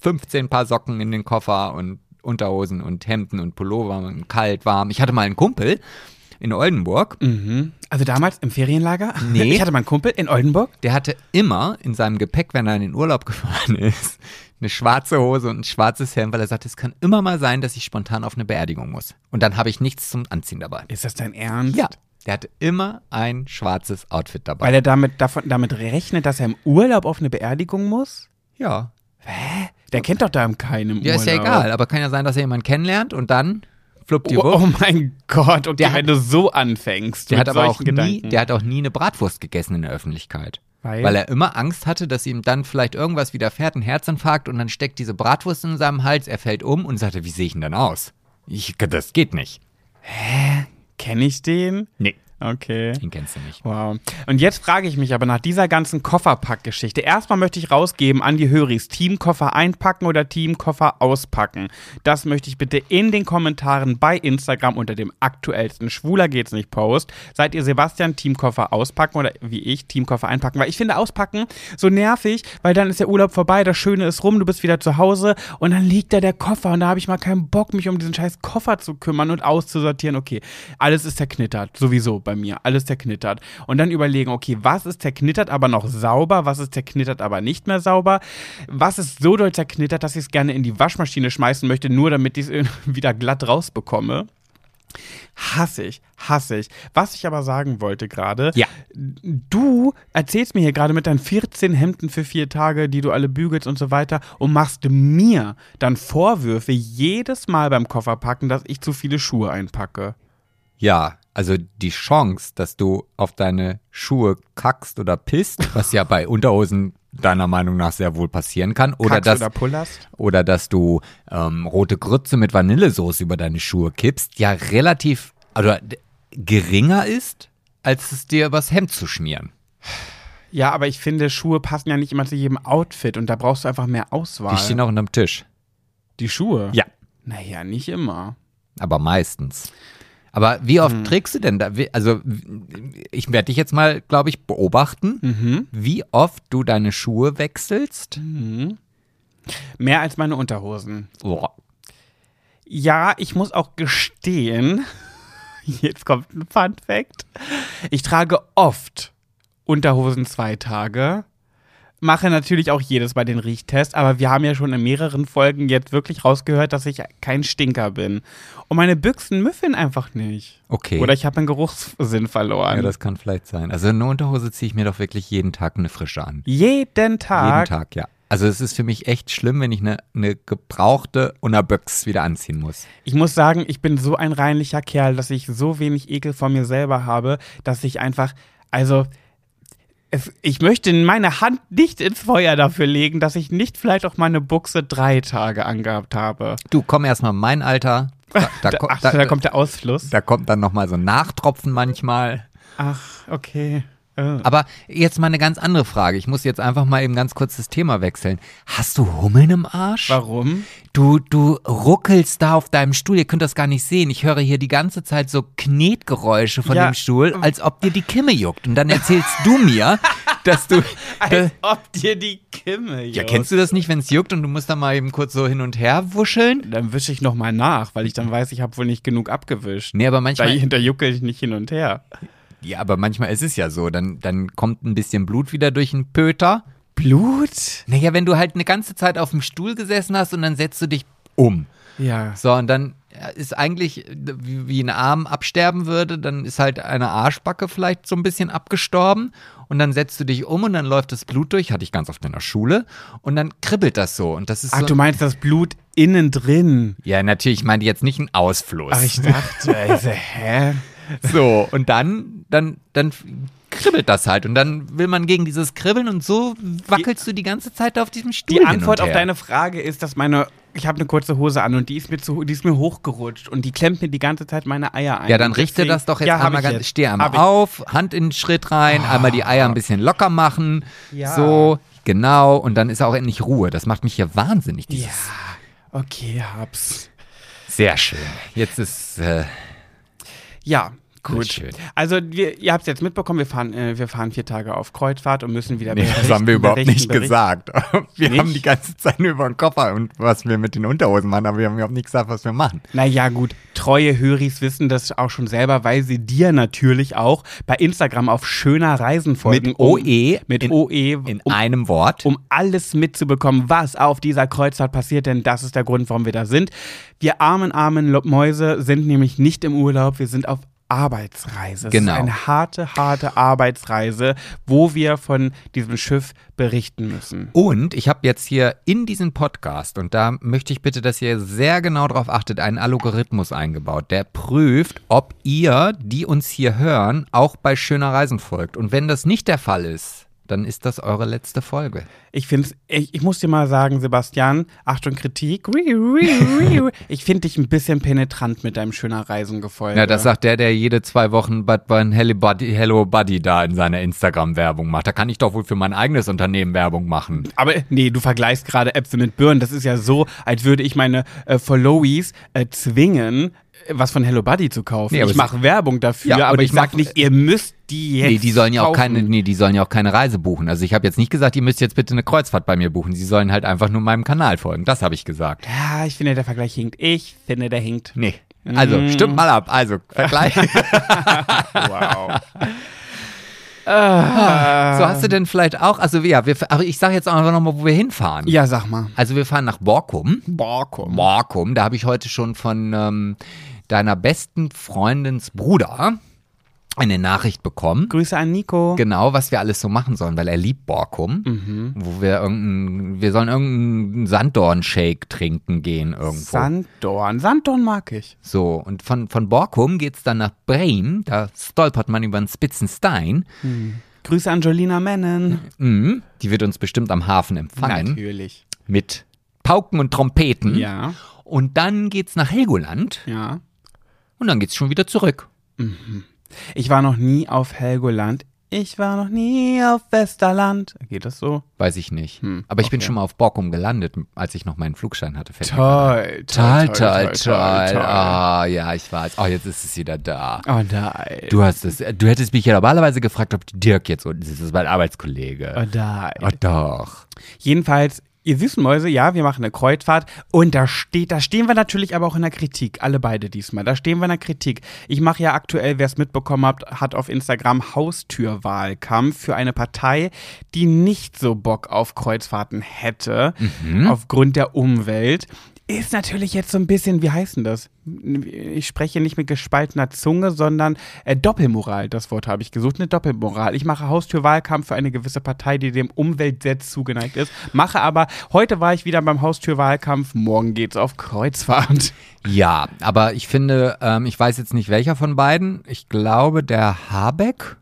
15 Paar Socken in den Koffer und Unterhosen und Hemden und Pullover und kalt, warm. Ich hatte mal einen Kumpel in Oldenburg, Mhm. Also damals im Ferienlager? *laughs* Nee. Ich hatte meinen Kumpel in Oldenburg. der hatte immer in seinem Gepäck, wenn er in den Urlaub *laughs* gefahren ist, eine schwarze Hose und ein schwarzes Hemd, weil er sagte, es kann immer mal sein, dass ich spontan auf eine Beerdigung muss. Und dann habe ich nichts zum Anziehen dabei. Ist das dein Ernst? Ja, der hatte immer ein schwarzes Outfit dabei. Weil er damit, davon, damit rechnet, dass er im Urlaub auf eine Beerdigung muss? ja. Der kennt doch da keinen Ja, Urlaub. ist ja egal, aber kann ja sein, dass er jemanden kennenlernt und dann fluppdiwupp. oh mein Gott, okay, Der hat- wenn du so anfängst. der hat aber auch nie, Gedanken. der hat auch nie eine Bratwurst gegessen in der Öffentlichkeit. Weil? Weil er immer Angst hatte, dass ihm dann vielleicht irgendwas widerfährt, ein Herzinfarkt und dann steckt diese Bratwurst in seinem Hals, er fällt um und sagte, wie sehe ich denn dann aus? Ich, das geht nicht. Kenn ich den? Nee, Okay. den kennst du nicht. Wow. Und jetzt frage ich mich aber nach dieser ganzen Kofferpackgeschichte. Erstmal möchte ich rausgeben an die Höris, Teamkoffer einpacken oder Teamkoffer auspacken. Das möchte ich bitte in den Kommentaren bei Instagram unter dem aktuellsten Schwuler geht's nicht Post. Seid ihr Sebastian Teamkoffer auspacken oder wie ich Teamkoffer einpacken? Weil ich finde auspacken so nervig, weil dann ist der Urlaub vorbei, das Schöne ist rum, du bist wieder zu Hause und dann liegt da der Koffer und da habe ich mal keinen Bock, mich um diesen scheiß Koffer zu kümmern und auszusortieren. Okay, alles ist zerknittert, sowieso bei mir, alles zerknittert. Und dann überlegen, okay, was ist zerknittert, aber noch sauber, was ist zerknittert, aber nicht mehr sauber, was ist so doll zerknittert, dass ich es gerne in die Waschmaschine schmeißen möchte, nur damit ich es *laughs* wieder glatt rausbekomme. Hasse ich, hasse ich. Was ich aber sagen wollte gerade, Ja. du erzählst mir hier gerade mit deinen 14 Hemden für vier Tage, die du alle bügelst und so weiter und machst mir dann Vorwürfe jedes Mal beim Kofferpacken, dass ich zu viele Schuhe einpacke. Ja, also die Chance, dass du auf deine Schuhe kackst oder pisst, was ja bei Unterhosen deiner Meinung nach sehr wohl passieren kann, oder Kackst dass oder pullerst? oder dass du ähm, rote Grütze mit Vanillesoße über deine Schuhe kippst, ja relativ d- geringer ist, als es dir übers Hemd zu schmieren. Ja, aber ich finde, Schuhe passen ja nicht immer zu jedem Outfit und da brauchst du einfach mehr Auswahl. Die stehen auch unterm Tisch. Die Schuhe? Ja. Naja, nicht immer. Aber meistens. Aber wie oft trägst du denn da? Also, ich werde dich jetzt mal, glaube ich, beobachten, Mhm. wie oft du deine Schuhe wechselst. Mehr als meine Unterhosen. Boah. Ja, ich muss auch gestehen, *laughs* jetzt kommt ein Fun Fact. Ich trage oft Unterhosen zwei Tage, mache natürlich auch jedes Mal den Riechtest, aber wir haben ja schon in mehreren Folgen jetzt wirklich rausgehört, dass ich kein Stinker bin. Und meine Büchsen müffeln einfach nicht. Okay. Oder ich habe einen Geruchssinn verloren. ja, das kann vielleicht sein. Also eine Unterhose ziehe ich mir doch wirklich jeden Tag eine frische an. jeden Tag. Jeden Tag, ja. Also es ist für mich echt schlimm, wenn ich eine, eine gebrauchte Unterbüchs wieder anziehen muss. Ich muss sagen, ich bin so ein reinlicher Kerl, dass ich so wenig Ekel vor mir selber habe, dass ich einfach, also es, ich möchte meine Hand nicht ins Feuer dafür legen, dass ich nicht vielleicht auch meine Buchse drei Tage angehabt habe. Du, komm erstmal in mein Alter. Da, *laughs* da, Ach, da, kommt der Ausfluss. da kommt dann nochmal so ein Nachtropfen manchmal. Ach, okay. Äh. Aber jetzt mal eine ganz andere Frage. Ich muss jetzt einfach mal eben ganz kurz das Thema wechseln. Hast du Hummeln im Arsch? Warum? Du, du ruckelst da auf deinem Stuhl. Ihr könnt das gar nicht sehen. Ich höre hier die ganze Zeit so Knetgeräusche von Ja. dem Stuhl, als ob dir die Kimme juckt. Und dann erzählst du mir, *laughs* dass du. Als ob dir die Kimme Ja, kennst du das nicht, wenn es juckt und du musst da mal eben kurz so hin und her wuscheln? Dann wische ich nochmal nach, weil ich dann weiß, ich habe wohl nicht genug abgewischt. Nee, aber Da, manchmal. da juckel ich nicht hin und her. Ja, aber manchmal ist es ja so. Dann, dann kommt ein bisschen Blut wieder durch den Pöter. Blut? Naja, wenn du halt eine ganze Zeit auf dem Stuhl gesessen hast und dann setzt du dich um. Ja. So, und dann ist eigentlich, wie, ein Arm absterben würde, dann ist halt eine Arschbacke vielleicht so ein bisschen abgestorben und dann setzt du dich um und dann läuft das Blut durch, hatte ich ganz oft in der Schule und dann kribbelt das so und das ist Ach, so. du meinst das Blut innen drin? ja, natürlich, ich meinte jetzt nicht ein Ausfluss. Ach, ich dachte, also, hä? So, und dann, dann, dann kribbelt das halt und dann will man gegen dieses Kribbeln und so wackelst du die ganze Zeit auf diesem Stuhl. Die Antwort auf deine Frage ist, dass meine, ich habe eine kurze Hose an und die ist mir zu, die ist mir hochgerutscht und die klemmt mir die ganze Zeit meine Eier ein. Ja, dann richte deswegen- das doch jetzt ja, einmal ganz, jetzt. steh einmal auf, Hand in den Schritt rein, einmal die Eier ein bisschen locker machen, Ja. so, genau, und dann ist auch endlich Ruhe. Das macht mich hier wahnsinnig, dieses. Ja, okay, hab's. Sehr schön. Jetzt ist, äh, Ja, gut. schön. Also wir, ihr habt es jetzt mitbekommen, wir fahren, äh, wir fahren vier Tage auf Kreuzfahrt und müssen wieder nee, das haben wir überhaupt berichten, nicht berichten. gesagt. *laughs* Wir Nicht? haben die ganze Zeit nur über den Koffer und was wir mit den Unterhosen machen, aber wir haben überhaupt nicht gesagt, was wir machen. Naja, gut, treue Höris wissen das auch schon selber, weil sie dir natürlich auch bei Instagram auf schöner Reisen folgen. Mit OE Mit in- OE. In um, einem Wort. um alles mitzubekommen, was auf dieser Kreuzfahrt passiert, denn das ist der Grund, warum wir da sind. Wir armen, armen Mäuse sind nämlich nicht im Urlaub, wir sind auf Arbeitsreise. Es Genau. ist eine harte, harte Arbeitsreise, wo wir von diesem Schiff berichten müssen. Und ich habe jetzt hier in diesen Podcast, und da möchte ich bitte, dass ihr sehr genau darauf achtet, einen Algorithmus eingebaut, der prüft, ob ihr, die uns hier hören, auch bei Schöner Reisen folgt. Und wenn das nicht der Fall ist, dann ist das eure letzte Folge. Ich finde ich, ich muss dir mal sagen, Sebastian, Achtung, Kritik. Ich finde dich ein bisschen penetrant mit deinem schöner Reisengefolge. Ja, das sagt der, der jede zwei Wochen Bud Bun Hello Buddy, Hello Buddy da in seiner Instagram-Werbung macht. Da kann ich doch wohl für mein eigenes Unternehmen Werbung machen. Aber nee, du vergleichst gerade Äpfel mit Birnen. Das ist ja so, als würde ich meine äh, Followies äh, zwingen, was von Hello Buddy zu kaufen. Nee, ich mache Werbung dafür, Ja, aber ich ich sag nicht, ihr müsst die jetzt Nee, die sollen ja auch keine, nee, die sollen ja auch keine Reise buchen. Also ich habe jetzt nicht gesagt, ihr müsst jetzt bitte eine Kreuzfahrt bei mir buchen. Sie sollen halt einfach nur meinem Kanal folgen. Das habe ich gesagt. Ja, ich finde, der Vergleich hinkt. Ich finde, der hinkt. Nee. Also, Mm. stimmt mal ab. Also, Vergleich. *laughs* Wow. so hast du denn vielleicht auch, also ja, wir, aber ich sage jetzt auch einfach nochmal, wo wir hinfahren. ja, sag mal. Also wir fahren nach Borkum. Borkum. Borkum, da habe ich heute schon von ähm, deiner besten Freundins Bruder eine Nachricht bekommen. Grüße an Nico. Genau, was wir alles so machen sollen, weil er liebt Borkum. Mhm. Wo wir irgendein, wir sollen irgendeinen Sanddorn-Shake trinken gehen irgendwo. Sanddorn. Sanddorn mag ich. so, und von, von Borkum geht's dann nach Bremen. Da stolpert man über einen Spitzenstein. Grüße an Jolina Mennen. Mhm, die wird uns bestimmt am Hafen empfangen. Natürlich. Mit Pauken und Trompeten. Ja, Und dann geht's nach Helgoland. ja. Und dann geht's schon wieder zurück. Ich war noch nie auf Helgoland. Ich war noch nie auf Westerland. Geht das so? Weiß ich nicht. Hm, Aber ich bin okay. schon mal auf Borkum gelandet, als ich noch meinen Flugschein hatte. Toll, ein. Toll, toll, toll. Ah, ja, ich weiß. Oh, jetzt ist es wieder da. Oh nein. Du hast es. Du hättest mich ja normalerweise gefragt, ob Dirk jetzt unten ist. Das ist mein Arbeitskollege. Oh nein. Oh, doch. Jedenfalls, Ihr süßen Mäuse, ja, wir machen eine Kreuzfahrt und da steht, da stehen wir natürlich aber auch in der Kritik, alle beide diesmal. Da stehen wir in der Kritik. Ich mache ja aktuell, wer es mitbekommen hat, hat auf Instagram Haustürwahlkampf für eine Partei, die nicht so Bock auf Kreuzfahrten hätte, Mhm. aufgrund der Umwelt. Ist natürlich jetzt so ein bisschen, wie heißt denn das? Ich spreche nicht mit gespaltener Zunge, sondern äh, Doppelmoral, das Wort habe ich gesucht, eine Doppelmoral. Ich mache Haustürwahlkampf für eine gewisse Partei, die dem Umwelt sehr zugeneigt ist, mache aber, heute war ich wieder beim Haustürwahlkampf, morgen geht's auf Kreuzfahrt. Ja, aber ich finde, ähm, ich weiß jetzt nicht welcher von beiden. Ich glaube, der Habeck,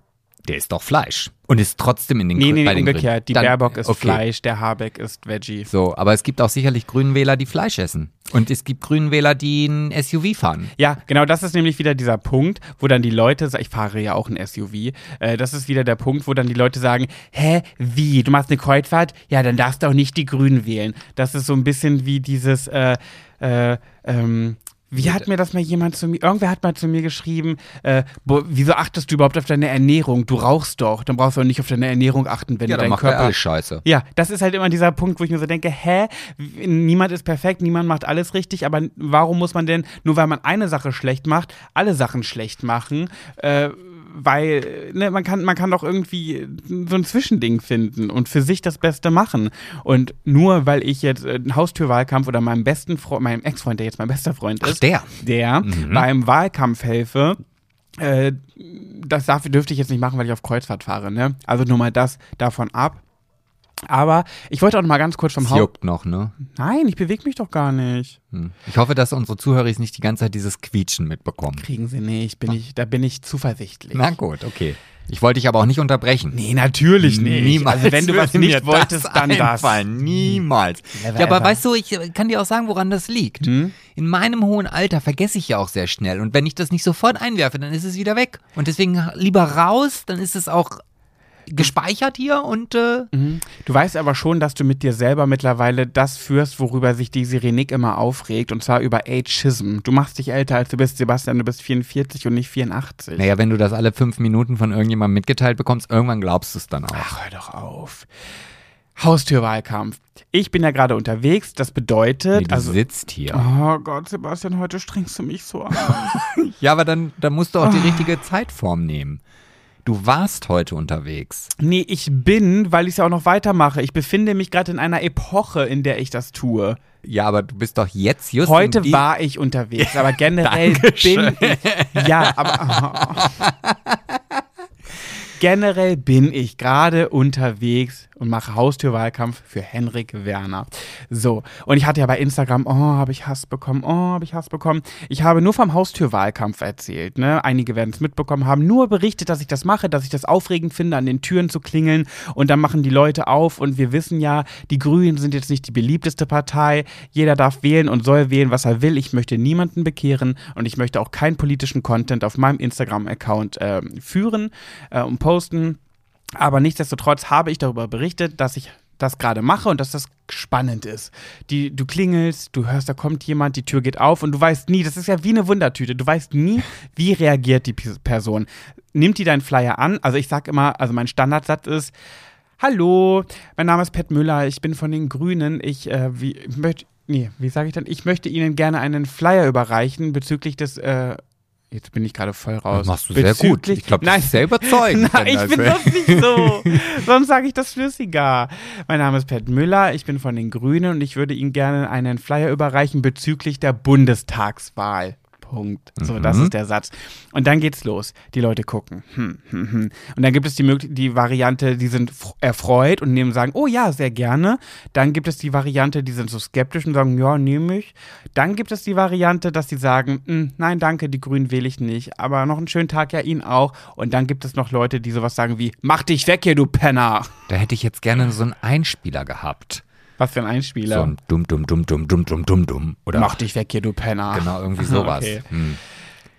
der ist doch Fleisch und ist trotzdem in den Nee, nee, nee umgekehrt. Grünen. Die Dann- Baerbock ist okay. Fleisch, der Habeck ist Veggie. So, aber es gibt auch sicherlich Grünenwähler, die Fleisch essen. Und es gibt Grünenwähler, die ein SUV fahren. Ja, genau, das ist nämlich wieder dieser Punkt, wo dann die Leute, sa- ich fahre ja auch ein SUV, äh, das ist wieder der Punkt, wo dann die Leute sagen, hä, wie, du machst eine Kreuzfahrt? Ja, dann darfst du auch nicht die Grünen wählen. Das ist so ein bisschen wie dieses, äh, äh, ähm, wie hat mir das mal jemand zu mir, irgendwer hat mal zu mir geschrieben, äh, bo, wieso achtest du überhaupt auf deine Ernährung? Du rauchst doch, dann brauchst du auch nicht auf deine Ernährung achten, wenn Ja, du deinen er Körper alles scheiße. ja, das ist halt immer dieser Punkt, wo ich mir so denke, hä, niemand ist perfekt, niemand macht alles richtig, aber warum muss man denn, nur weil man eine Sache schlecht macht, alle Sachen schlecht machen? Äh, weil ne, man kann man kann doch irgendwie so ein Zwischending finden und für sich das Beste machen und nur weil ich jetzt äh, Haustürwahlkampf oder meinem besten Freund, meinem Ex-Freund, der jetzt mein bester Freund Ach, ist, der. der Mhm. beim Wahlkampf helfe, äh, das darf, dürfte ich jetzt nicht machen, weil ich auf Kreuzfahrt fahre. Ne? Also nur mal das davon ab. Aber ich wollte auch noch mal ganz kurz vom Haupt. juckt noch, ne? Nein, ich bewege mich doch gar nicht. Hm. Ich hoffe, dass unsere Zuhörer nicht die ganze Zeit dieses Quietschen mitbekommen. Kriegen sie nicht. Bin ich, da bin ich zuversichtlich. Na gut, okay. Ich wollte dich aber auch nicht unterbrechen. Nee, natürlich nicht. Niemals Also wenn du was nicht wolltest, das dann das. einfallen. Niemals. Never ja, aber ever. weißt du, ich kann dir auch sagen, woran das liegt. Hm? In meinem hohen Alter vergesse ich ja auch sehr schnell. Und wenn ich das nicht sofort einwerfe, dann ist es wieder weg. Und deswegen lieber raus, dann ist es auch gespeichert hier und äh, Mhm. Du weißt aber schon, dass du mit dir selber mittlerweile das führst, worüber sich die Sirenik immer aufregt, und zwar über Ageism. Du machst dich älter als du bist, Sebastian, du bist 44 und nicht 84. naja, wenn du das alle fünf Minuten von irgendjemandem mitgeteilt bekommst, irgendwann glaubst du es dann auch. Ach, hör doch auf. Haustürwahlkampf. Ich bin ja gerade unterwegs, das bedeutet, Nee, du also. sitzt hier. Oh Gott, Sebastian, heute strengst du mich so an. *laughs* Ja, aber dann, dann musst du auch die Ah. richtige Zeitform nehmen. Du warst heute unterwegs. nee, ich bin, weil ich es ja auch noch weitermache. Ich befinde mich gerade in einer Epoche, in der ich das tue. Ja, aber du bist doch jetzt just Heute die war ich unterwegs, aber *laughs* generell bin ich. Ja, aber. *laughs* generell bin ich gerade unterwegs und mache Haustürwahlkampf für Henrik Werner. So, und ich hatte ja bei Instagram, oh, habe ich Hass bekommen, oh, habe ich Hass bekommen. Ich habe nur vom Haustürwahlkampf erzählt, ne? Einige werden es mitbekommen haben, nur berichtet, dass ich das mache, dass ich das aufregend finde, an den Türen zu klingeln und dann machen die Leute auf und wir wissen ja, die Grünen sind jetzt nicht die beliebteste Partei. Jeder darf wählen und soll wählen, was er will. Ich möchte niemanden bekehren und ich möchte auch keinen politischen Content auf meinem Instagram-Account äh, führen äh, und posten. Aber nichtsdestotrotz habe ich darüber berichtet, dass ich das gerade mache und dass das spannend ist. Die, du klingelst, du hörst, da kommt jemand, die Tür geht auf und du weißt nie, das ist ja wie eine Wundertüte, du weißt nie, wie reagiert die Person. Nimmt die deinen Flyer an? Also ich sag immer, also mein Standardsatz ist, Hallo, mein Name ist Pat Müller, ich bin von den Grünen. Ich äh, wie, möchte, nee, wie sage ich dann? Ich möchte Ihnen gerne einen Flyer überreichen bezüglich des, äh, jetzt bin ich gerade voll raus. Das machst du sehr gut. Bezüglich- Ich glaube, Nein, *laughs* das ist sehr überzeugend. Nein, ich bin das nicht so. *laughs* Sonst sage ich das flüssiger. Mein Name ist Pat Müller, ich bin von den Grünen und ich würde Ihnen gerne einen Flyer überreichen bezüglich der Bundestagswahl. Punkt. So, das Mhm. ist der Satz. Und dann geht's los. Die Leute gucken. Hm, hm, hm. Und dann gibt es die, die Variante, die sind erfreut und nehmen sagen, oh ja, sehr gerne. Dann gibt es die Variante, die sind so skeptisch und sagen, ja, nehme ich. Dann gibt es die Variante, dass die sagen, "Hm, nein, danke, die Grünen wähle ich nicht. Aber noch einen schönen Tag, ja, Ihnen auch. Und dann gibt es noch Leute, die sowas sagen wie, mach dich weg hier, du Penner. Da hätte ich jetzt gerne so einen Einspieler gehabt. Was für ein Einspieler. So ein dumm, dumm, dumm, dumm, dumm, dumm, dumm, dumm. Oder Mach dich weg hier, du Penner. genau irgendwie *laughs* sowas. Okay. Hm.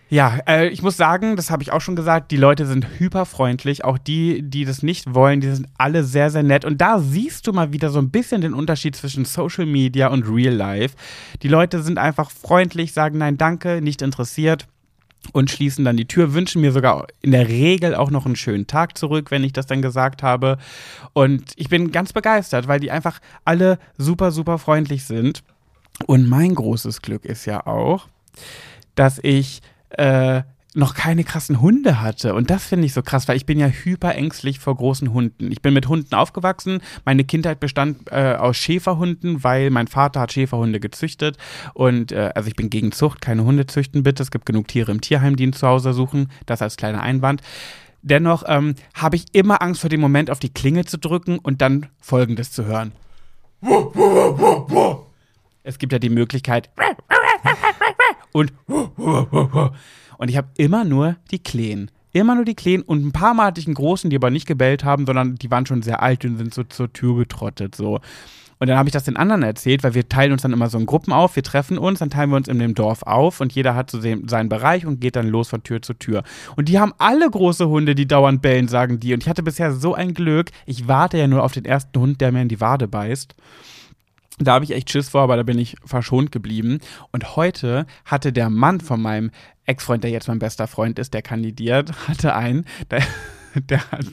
Ja, äh, ich muss sagen, das habe ich auch schon gesagt, die Leute sind hyperfreundlich. Auch die, die das nicht wollen, die sind alle sehr, sehr nett. Und da siehst du mal wieder so ein bisschen den Unterschied zwischen Social Media und Real Life. Die Leute sind einfach freundlich, sagen nein, danke, nicht interessiert. Und schließen dann die Tür, wünschen mir sogar in der Regel auch noch einen schönen Tag zurück, wenn ich das dann gesagt habe. Und ich bin ganz begeistert, weil die einfach alle super, super freundlich sind. Und mein großes Glück ist ja auch, dass ich äh, noch keine krassen Hunde hatte. Und das finde ich so krass, weil ich bin ja hyper ängstlich vor großen Hunden. Ich bin mit Hunden aufgewachsen. Meine Kindheit bestand äh, aus Schäferhunden, weil mein Vater hat Schäferhunde gezüchtet. Und äh, also ich bin gegen Zucht, keine Hunde züchten bitte. Es gibt genug Tiere im Tierheim, die ihn zu Hause suchen. Das als kleiner Einwand. Dennoch ähm, habe ich immer Angst vor dem Moment, auf die Klinge zu drücken und dann Folgendes zu hören. Es gibt ja die Möglichkeit und und ich habe immer nur die Kleen. Immer nur die Kleen und ein paar Mal hatte ich einen großen, die aber nicht gebellt haben, sondern die waren schon sehr alt und sind so zur Tür getrottet. So. Und dann habe ich das den anderen erzählt, weil wir teilen uns dann immer so in Gruppen auf, wir treffen uns, dann teilen wir uns in dem Dorf auf und jeder hat so seinen Bereich und geht dann los von Tür zu Tür. Und die haben alle große Hunde, die dauernd bellen, sagen die. Und ich hatte bisher so ein Glück, ich warte ja nur auf den ersten Hund, der mir in die Wade beißt. Da habe ich echt Schiss vor, aber da bin ich verschont geblieben. Und heute hatte der Mann von meinem Ex-Freund, der jetzt mein bester Freund ist, der kandidiert, *laughs* hatte einen, *laughs* der, hat,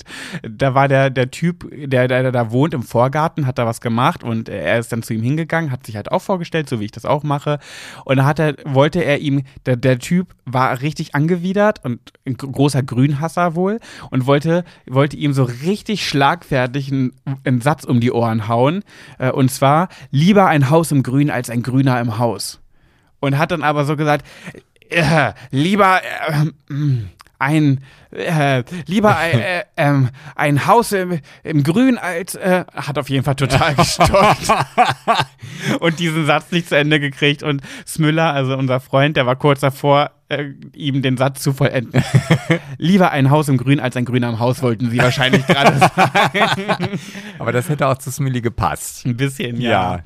da war der, der Typ, der, der, der da wohnt im Vorgarten, hat da was gemacht und er ist dann zu ihm hingegangen, hat sich halt auch vorgestellt, so wie ich das auch mache. Und dann hat er, wollte er ihm, der, der Typ war richtig angewidert und ein großer Grünhasser wohl und wollte, wollte ihm so richtig schlagfertig einen, einen Satz um die Ohren hauen. Äh, und zwar, lieber ein Haus im Grün als ein Grüner im Haus. Und hat dann aber so gesagt, äh, lieber äh, ein äh, lieber äh, ähm, ein Haus im, im Grün als äh, hat auf jeden Fall total *laughs* gestockt und diesen Satz nicht zu Ende gekriegt und Smüller, also unser Freund, der war kurz davor, äh, ihm den Satz zu vollenden. *laughs* lieber ein Haus im Grün als ein Grüner im Haus wollten sie wahrscheinlich gerade *laughs* sagen. Aber das hätte auch zu Smilly gepasst. Ein bisschen, ja. Ja,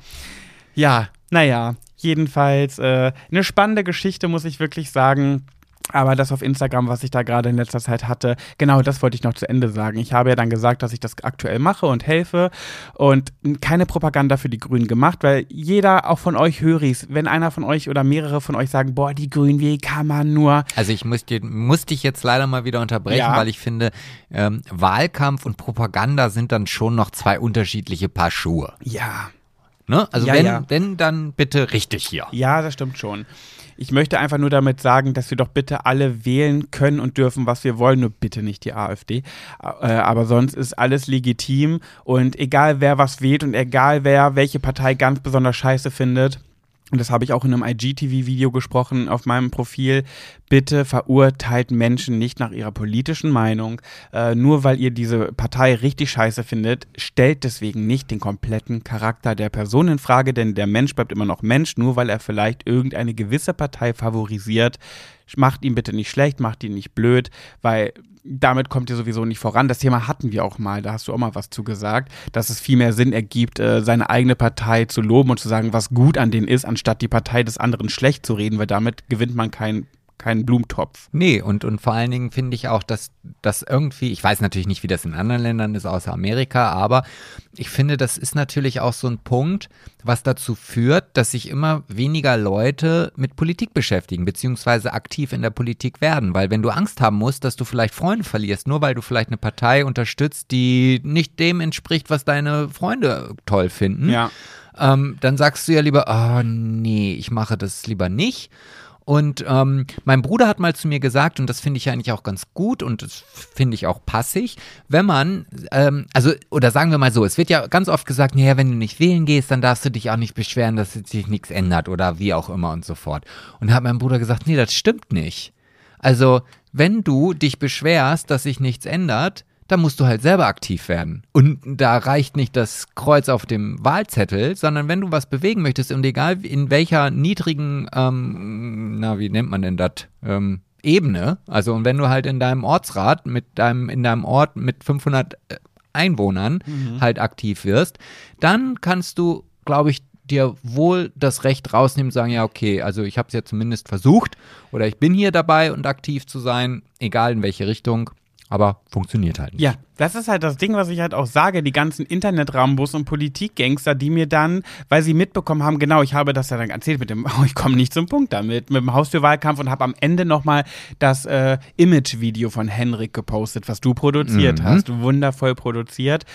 ja naja, jedenfalls äh, eine spannende Geschichte, muss ich wirklich sagen. Aber das auf Instagram, was ich da gerade in letzter Zeit hatte, genau das wollte ich noch zu Ende sagen. Ich habe ja dann gesagt, dass ich das aktuell mache und helfe und keine Propaganda für die Grünen gemacht, weil jeder, auch von euch Höris, wenn einer von euch oder mehrere von euch sagen, boah, die Grünen, wie kann man nur. Also ich muss, dir, muss dich jetzt leider mal wieder unterbrechen, ja. weil ich finde, ähm, Wahlkampf und Propaganda sind dann schon noch zwei unterschiedliche Paar Schuhe. Ja. Ne? Also ja, wenn, ja. wenn, dann bitte richtig hier. Ja, das stimmt schon. Ich möchte einfach nur damit sagen, dass wir doch bitte alle wählen können und dürfen, was wir wollen, nur bitte nicht die AfD. Äh, aber sonst ist alles legitim und egal wer was wählt und egal wer welche Partei ganz besonders scheiße findet, und das habe ich auch in einem IGTV-Video gesprochen auf meinem Profil, bitte verurteilt Menschen nicht nach ihrer politischen Meinung. Äh, nur weil ihr diese Partei richtig scheiße findet, stellt deswegen nicht den kompletten Charakter der Person in Frage, denn der Mensch bleibt immer noch Mensch, nur weil er vielleicht irgendeine gewisse Partei favorisiert. Macht ihn bitte nicht schlecht, macht ihn nicht blöd, weil damit kommt ihr sowieso nicht voran. Das Thema hatten wir auch mal, da hast du auch mal was zugesagt, dass es viel mehr Sinn ergibt, äh, seine eigene Partei zu loben und zu sagen, was gut an denen ist, anstatt die Partei des anderen schlecht zu reden, weil damit gewinnt man kein kein Blumentopf. Nee, und, und vor allen Dingen finde ich auch, dass das irgendwie, ich weiß natürlich nicht, wie das in anderen Ländern ist, außer Amerika, aber ich finde, das ist natürlich auch so ein Punkt, was dazu führt, dass sich immer weniger Leute mit Politik beschäftigen, beziehungsweise aktiv in der Politik werden. Weil wenn du Angst haben musst, dass du vielleicht Freunde verlierst, nur weil du vielleicht eine Partei unterstützt, die nicht dem entspricht, was deine Freunde toll finden, ja. ähm, dann sagst du ja lieber, oh nee, ich mache das lieber nicht. Und ähm, mein Bruder hat mal zu mir gesagt, und das finde ich eigentlich auch ganz gut und das finde ich auch passig, wenn man, ähm, also, oder sagen wir mal so, es wird ja ganz oft gesagt, naja, wenn du nicht wählen gehst, dann darfst du dich auch nicht beschweren, dass sich nichts ändert oder wie auch immer und so fort. Und hat mein Bruder gesagt, nee, das stimmt nicht. Also, wenn du dich beschwerst, dass sich nichts ändert, da musst du halt selber aktiv werden. Und da reicht nicht das Kreuz auf dem Wahlzettel, sondern wenn du was bewegen möchtest und egal in welcher niedrigen, ähm, na, wie nennt man denn das? Ähm, Ebene, also und wenn du halt in deinem Ortsrat mit deinem, in deinem Ort mit 500 äh, Einwohnern mhm. halt aktiv wirst, dann kannst du, glaube ich, dir wohl das Recht rausnehmen, sagen, ja, okay, also ich habe es ja zumindest versucht oder ich bin hier dabei und aktiv zu sein, egal in welche Richtung aber funktioniert halt nicht. Ja, Das ist halt das Ding, was ich halt auch sage, die ganzen Internet-Rambos und Politikgangster, die mir dann, weil sie mitbekommen haben, genau, ich habe das ja dann erzählt mit dem, oh, *laughs* ich komme nicht zum Punkt damit, mit dem Haustürwahlkampf und habe am Ende nochmal das äh, Image-Video von Henrik gepostet, was du produziert Mhm. hast, wundervoll produziert.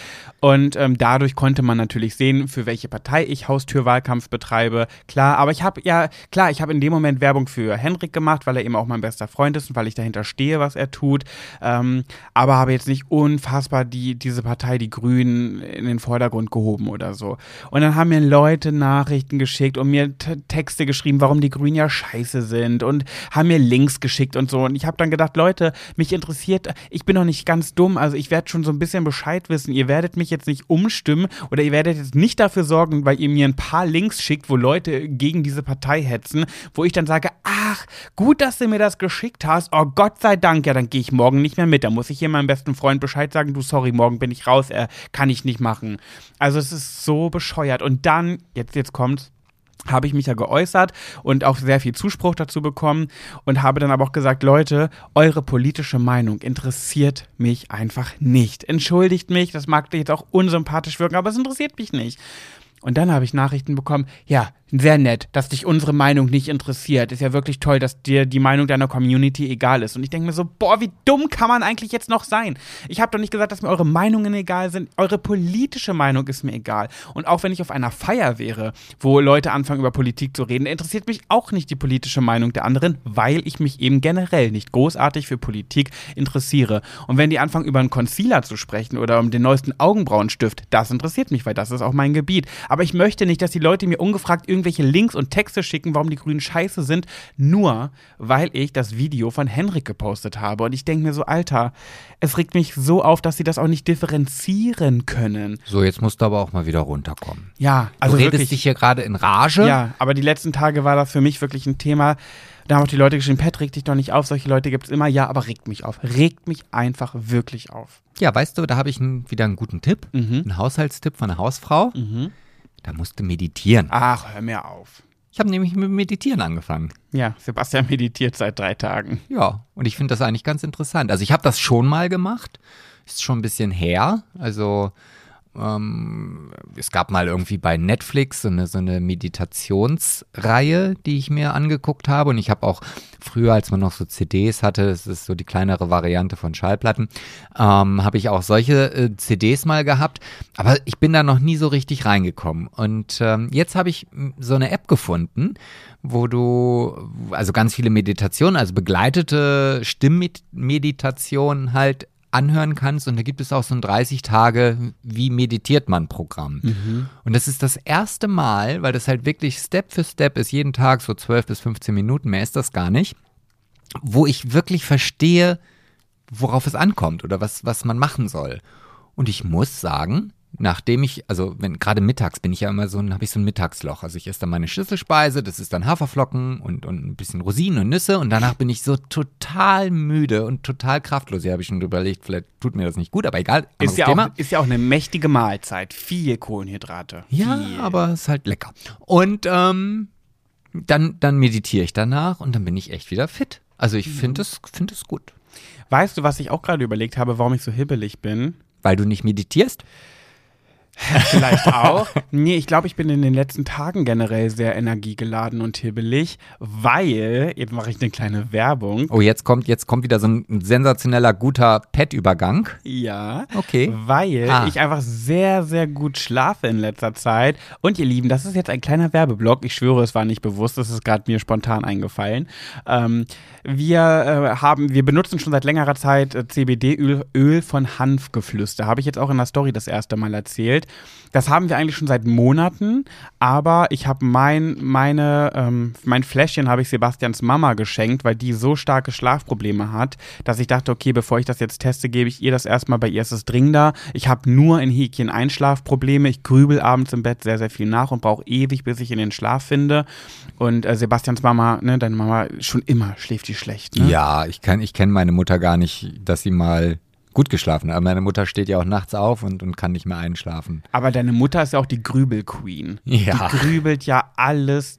Und ähm, dadurch konnte man natürlich sehen, für welche Partei ich Haustürwahlkampf betreibe. Klar, aber ich habe ja, klar, ich habe in dem Moment Werbung für Henrik gemacht, weil er eben auch mein bester Freund ist und weil ich dahinter stehe, was er tut. Ähm, aber habe jetzt nicht unfassbar die, diese Partei, die Grünen, in den Vordergrund gehoben oder so. Und dann haben mir Leute Nachrichten geschickt und mir Texte geschrieben, warum die Grünen ja scheiße sind und haben mir Links geschickt und so. Und ich habe dann gedacht, Leute, mich interessiert, ich bin noch nicht ganz dumm, also ich werde schon so ein bisschen Bescheid wissen. Ihr werdet mich jetzt nicht umstimmen oder ihr werdet jetzt nicht dafür sorgen, weil ihr mir ein paar Links schickt, wo Leute gegen diese Partei hetzen, wo ich dann sage, ach, gut, dass du mir das geschickt hast. Oh Gott sei Dank, ja, dann gehe ich morgen nicht mehr mit. Da muss ich hier meinem besten Freund Bescheid sagen, du, sorry, morgen bin ich raus, äh, kann ich nicht machen. Also es ist so bescheuert. Und dann, jetzt, jetzt kommt's, habe ich mich ja geäußert und auch sehr viel Zuspruch dazu bekommen und habe dann aber auch gesagt, Leute, eure politische Meinung interessiert mich einfach nicht. Entschuldigt mich, das mag jetzt auch unsympathisch wirken, aber es interessiert mich nicht. Und dann habe ich Nachrichten bekommen, ja, sehr nett, dass dich unsere Meinung nicht interessiert. Ist ja wirklich toll, dass dir die Meinung deiner Community egal ist. Und ich denke mir so, boah, wie dumm kann man eigentlich jetzt noch sein? Ich habe doch nicht gesagt, dass mir eure Meinungen egal sind. Eure politische Meinung ist mir egal. Und auch wenn ich auf einer Feier wäre, wo Leute anfangen über Politik zu reden, interessiert mich auch nicht die politische Meinung der anderen, weil ich mich eben generell nicht großartig für Politik interessiere. Und wenn die anfangen über einen Concealer zu sprechen oder um den neuesten Augenbrauenstift, das interessiert mich, weil das ist auch mein Gebiet. Aber ich möchte nicht, dass die Leute mir ungefragt irgendwelche Links und Texte schicken, warum die Grünen scheiße sind, nur weil ich das Video von Henrik gepostet habe. Und ich denke mir so, Alter, es regt mich so auf, dass sie das auch nicht differenzieren können. So, jetzt musst du aber auch mal wieder runterkommen. Ja, also du redest wirklich. dich hier gerade in Rage. Ja, aber die letzten Tage war das für mich wirklich ein Thema. Da haben auch die Leute geschrieben, Pet, reg dich doch nicht auf. Solche Leute gibt es immer. Ja, aber regt mich auf. Regt mich einfach wirklich auf. Ja, weißt du, da habe ich einen, wieder einen guten Tipp. Mhm. Einen Haushaltstipp von einer Hausfrau. Mhm. Da musst du meditieren. Ach, hör mir auf. Ich habe nämlich mit Meditieren angefangen. Ja, Sebastian meditiert seit drei Tagen. Ja, und ich finde das eigentlich ganz interessant. Also ich habe das schon mal gemacht. Ist schon ein bisschen her. Also ähm, es gab mal irgendwie bei Netflix so eine, so eine Meditationsreihe, die ich mir angeguckt habe. Und ich habe auch früher, als man noch so CDs hatte, das ist so die kleinere Variante von Schallplatten, ähm, habe ich auch solche äh, CDs mal gehabt. Aber ich bin da noch nie so richtig reingekommen. Und ähm, jetzt habe ich so eine App gefunden, wo du, also ganz viele Meditationen, also begleitete Stimmmeditationen halt anhören kannst und da gibt es auch so ein 30 Tage wie meditiert man Programm. Und das ist das erste Mal, weil das halt wirklich Step für Step ist, jeden Tag so 12 bis 15 Minuten, mehr ist das gar nicht, wo ich wirklich verstehe, worauf es ankommt oder was, was man machen soll. Und ich muss sagen, nachdem ich, also wenn gerade mittags bin ich ja immer so, habe ich so ein Mittagsloch. Also ich esse dann meine Schlüsselspeise, das ist dann Haferflocken und, und ein bisschen Rosinen und Nüsse und danach bin ich so total müde und total kraftlos. Ja, habe ich schon überlegt, vielleicht tut mir das nicht gut, aber egal. Ist ja, Thema. auch, ist ja auch eine mächtige Mahlzeit. Viel Kohlenhydrate. Ja, Viel. aber es ist halt lecker. Und ähm, dann, dann meditiere ich danach und dann bin ich echt wieder fit. Also ich finde es finde es gut. Weißt du, was ich auch gerade überlegt habe, warum ich so hibbelig bin? Weil du nicht meditierst? *laughs* Vielleicht auch. nee, ich glaube, ich bin in den letzten Tagen generell sehr energiegeladen und hibbelig, weil, jetzt mache ich eine kleine Werbung. Oh, jetzt kommt, jetzt kommt wieder so ein sensationeller, guter Pet-Übergang. Ja. Okay. Weil Ah. ich einfach sehr, sehr gut schlafe in letzter Zeit. Und ihr Lieben, das ist jetzt ein kleiner Werbeblock. Ich schwöre, es war nicht bewusst. Das ist gerade mir spontan eingefallen. Ähm, wir äh, haben, wir benutzen schon seit längerer Zeit äh, CBD-Öl Öl von Hanfgeflüster. Habe ich jetzt auch in der Story das erste Mal erzählt. Das haben wir eigentlich schon seit Monaten, aber ich habe mein, meine, ähm, mein Fläschchen habe ich Sebastians Mama geschenkt, weil die so starke Schlafprobleme hat, dass ich dachte, okay, bevor ich das jetzt teste, gebe ich ihr das erstmal. Bei ihr ist es dringender. Ich habe nur in Häkchen Einschlafprobleme. Ich grübel abends im Bett sehr, sehr viel nach und brauche ewig, bis ich in den Schlaf finde. Und äh, Sebastians Mama, ne, deine Mama, schon immer schläft die schlecht. Ne? Ja, ich ich kenne meine Mutter gar nicht, dass sie mal gut geschlafen. Aber meine Mutter steht ja auch nachts auf und, und kann nicht mehr einschlafen. Aber deine Mutter ist ja auch die Grübel-Queen. Ja. Die grübelt ja alles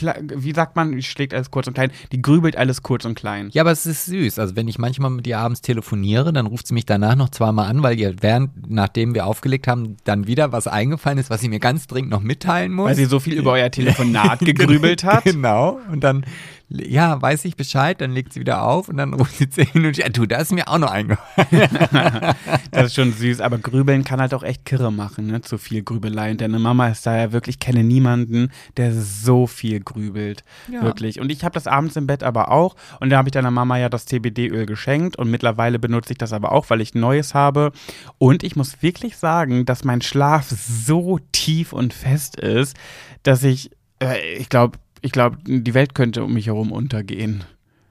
wie sagt man, schlägt alles kurz und klein, die grübelt alles kurz und klein. Ja, aber es ist süß. Also wenn ich manchmal mit ihr abends telefoniere, dann ruft sie mich danach noch zweimal an, weil ihr während, nachdem wir aufgelegt haben, dann wieder was eingefallen ist, was sie mir ganz dringend noch mitteilen muss. Weil sie so viel über euer Telefonat *laughs* gegrübelt hat. Genau. Und dann, ja, weiß ich Bescheid, dann legt sie wieder auf und dann ruft sie zu hin und ja, du, da ist mir auch noch eingefallen. *laughs* Das ist schon süß, aber grübeln kann halt auch echt kirre machen, ne? Zu viel Grübelei. Und deine Mama ist da ja wirklich, ich kenne niemanden, der so viel grübelt. Ja. Wirklich. Und ich habe das abends im Bett aber auch. Und da habe ich deiner Mama ja das CBD-Öl geschenkt. Und mittlerweile benutze ich das aber auch, weil ich Neues habe. Und ich muss wirklich sagen, dass mein Schlaf so tief und fest ist, dass ich, äh, ich glaube, ich glaube, die Welt könnte um mich herum untergehen.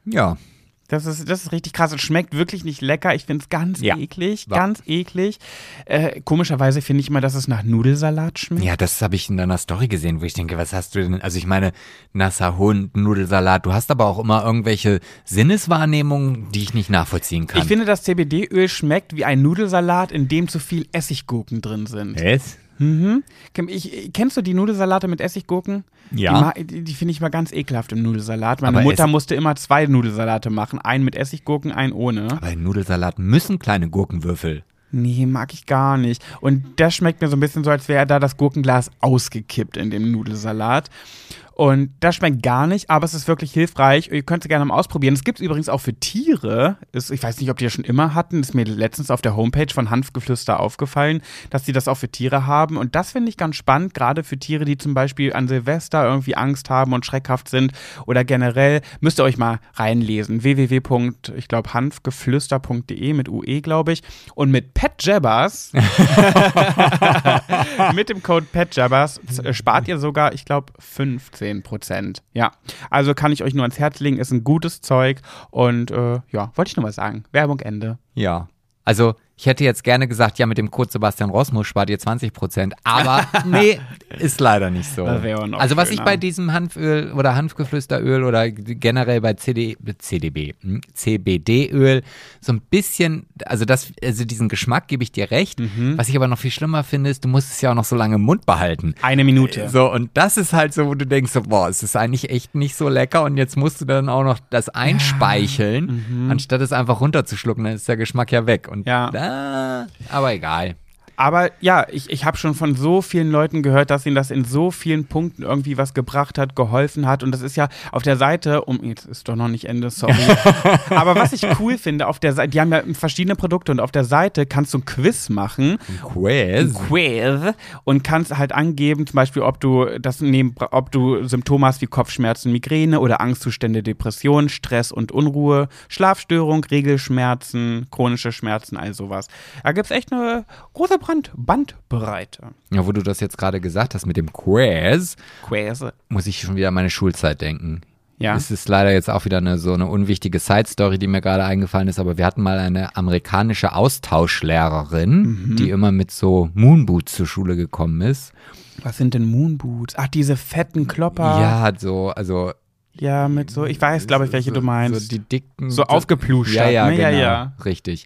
Ja. Das ist, das ist richtig krass. Es schmeckt wirklich nicht lecker. Ich finde es ganz Ja. eklig. War- Ganz eklig. Äh, komischerweise finde ich immer, dass es nach Nudelsalat schmeckt. Ja, das habe ich in deiner Story gesehen, wo ich denke, was hast du denn? Also ich meine, nasser Hund, Nudelsalat, du hast aber auch immer irgendwelche Sinneswahrnehmungen, die ich nicht nachvollziehen kann. Ich finde, das CBD-Öl schmeckt wie ein Nudelsalat, in dem zu viel Essiggurken drin sind. es? Mhm. Ich, kennst du die Nudelsalate mit Essiggurken? Ja. Die, die, finde ich mal ganz ekelhaft im Nudelsalat. Meine Aber Mutter musste immer zwei Nudelsalate machen. Einen mit Essiggurken, einen ohne. Aber in Nudelsalat müssen kleine Gurkenwürfel. Nee, mag ich gar nicht. Und das schmeckt mir so ein bisschen so, als wäre da das Gurkenglas ausgekippt in dem Nudelsalat. Und das schmeckt gar nicht, aber es ist wirklich hilfreich. Ihr könnt es gerne mal ausprobieren. Es gibt es übrigens auch für Tiere. Ist, ich weiß nicht, ob die das schon immer hatten. Ist mir letztens auf der Homepage von Hanfgeflüster aufgefallen, dass die das auch für Tiere haben. Und das finde ich ganz spannend, gerade für Tiere, die zum Beispiel an Silvester irgendwie Angst haben und schreckhaft sind. Oder generell müsst ihr euch mal reinlesen. www. Ich glaube, hanfgeflüster.de mit UE, glaube ich. Und mit Pet Jabbers *laughs* *laughs* mit dem Code PetJabbers äh, spart ihr sogar, ich glaube, 15 Prozent. Ja, also kann ich euch nur ans Herz legen, ist ein gutes Zeug und äh, ja, wollte ich nur mal sagen. Werbung Ende. Ja. Also, ich hätte jetzt gerne gesagt, ja, mit dem Code Sebastian Rosmus spart ihr 20 Prozent. Aber *laughs* nee, ist leider nicht so. Also, was ich bei diesem Hanföl oder Hanfgeflüsteröl oder generell bei CD, CDB, hm, CBD-Öl so ein bisschen, also das, also diesen Geschmack gebe ich dir recht. Mhm. Was ich aber noch viel schlimmer finde, ist, du musst es ja auch noch so lange im Mund behalten. Eine Minute. So, und das ist halt so, wo du denkst, so, boah, es ist eigentlich echt nicht so lecker und jetzt musst du dann auch noch das einspeicheln, anstatt es einfach runterzuschlucken, dann ist der Geschmack ja weg. Und Mhm. Ja. da, Ah. aber egal. Aber ja, ich, ich habe schon von so vielen Leuten gehört, dass ihnen das in so vielen Punkten irgendwie was gebracht hat, geholfen hat. Und das ist ja auf der Seite, um jetzt ist doch noch nicht Ende, sorry. *laughs* Aber was ich cool finde, auf der Seite, die haben ja verschiedene Produkte und auf der Seite kannst du ein Quiz machen. Quiz. Quiz und kannst halt angeben, zum Beispiel, ob du das neben, ob du Symptome hast wie Kopfschmerzen, Migräne oder Angstzustände, Depression, Stress und Unruhe, Schlafstörung, Regelschmerzen, chronische Schmerzen, all sowas. Da gibt's echt eine große Brand Bandbreite. Ja, wo du das jetzt gerade gesagt hast mit dem Quiz, Quiz. muss ich schon wieder an meine Schulzeit denken. Ja. Es ist leider jetzt auch wieder eine so eine unwichtige Side-Story, die mir gerade eingefallen ist, aber wir hatten mal eine amerikanische Austauschlehrerin, die immer mit so Moonboots zur Schule gekommen ist. Was sind denn Moonboots? Ach, diese fetten Klopper. Ja, so, also Ja, mit so, ich weiß, glaube ich, welche so, du meinst. So die dicken. So aufgepluscht, Ja, ja, ne? genau. Ja, ja. Richtig.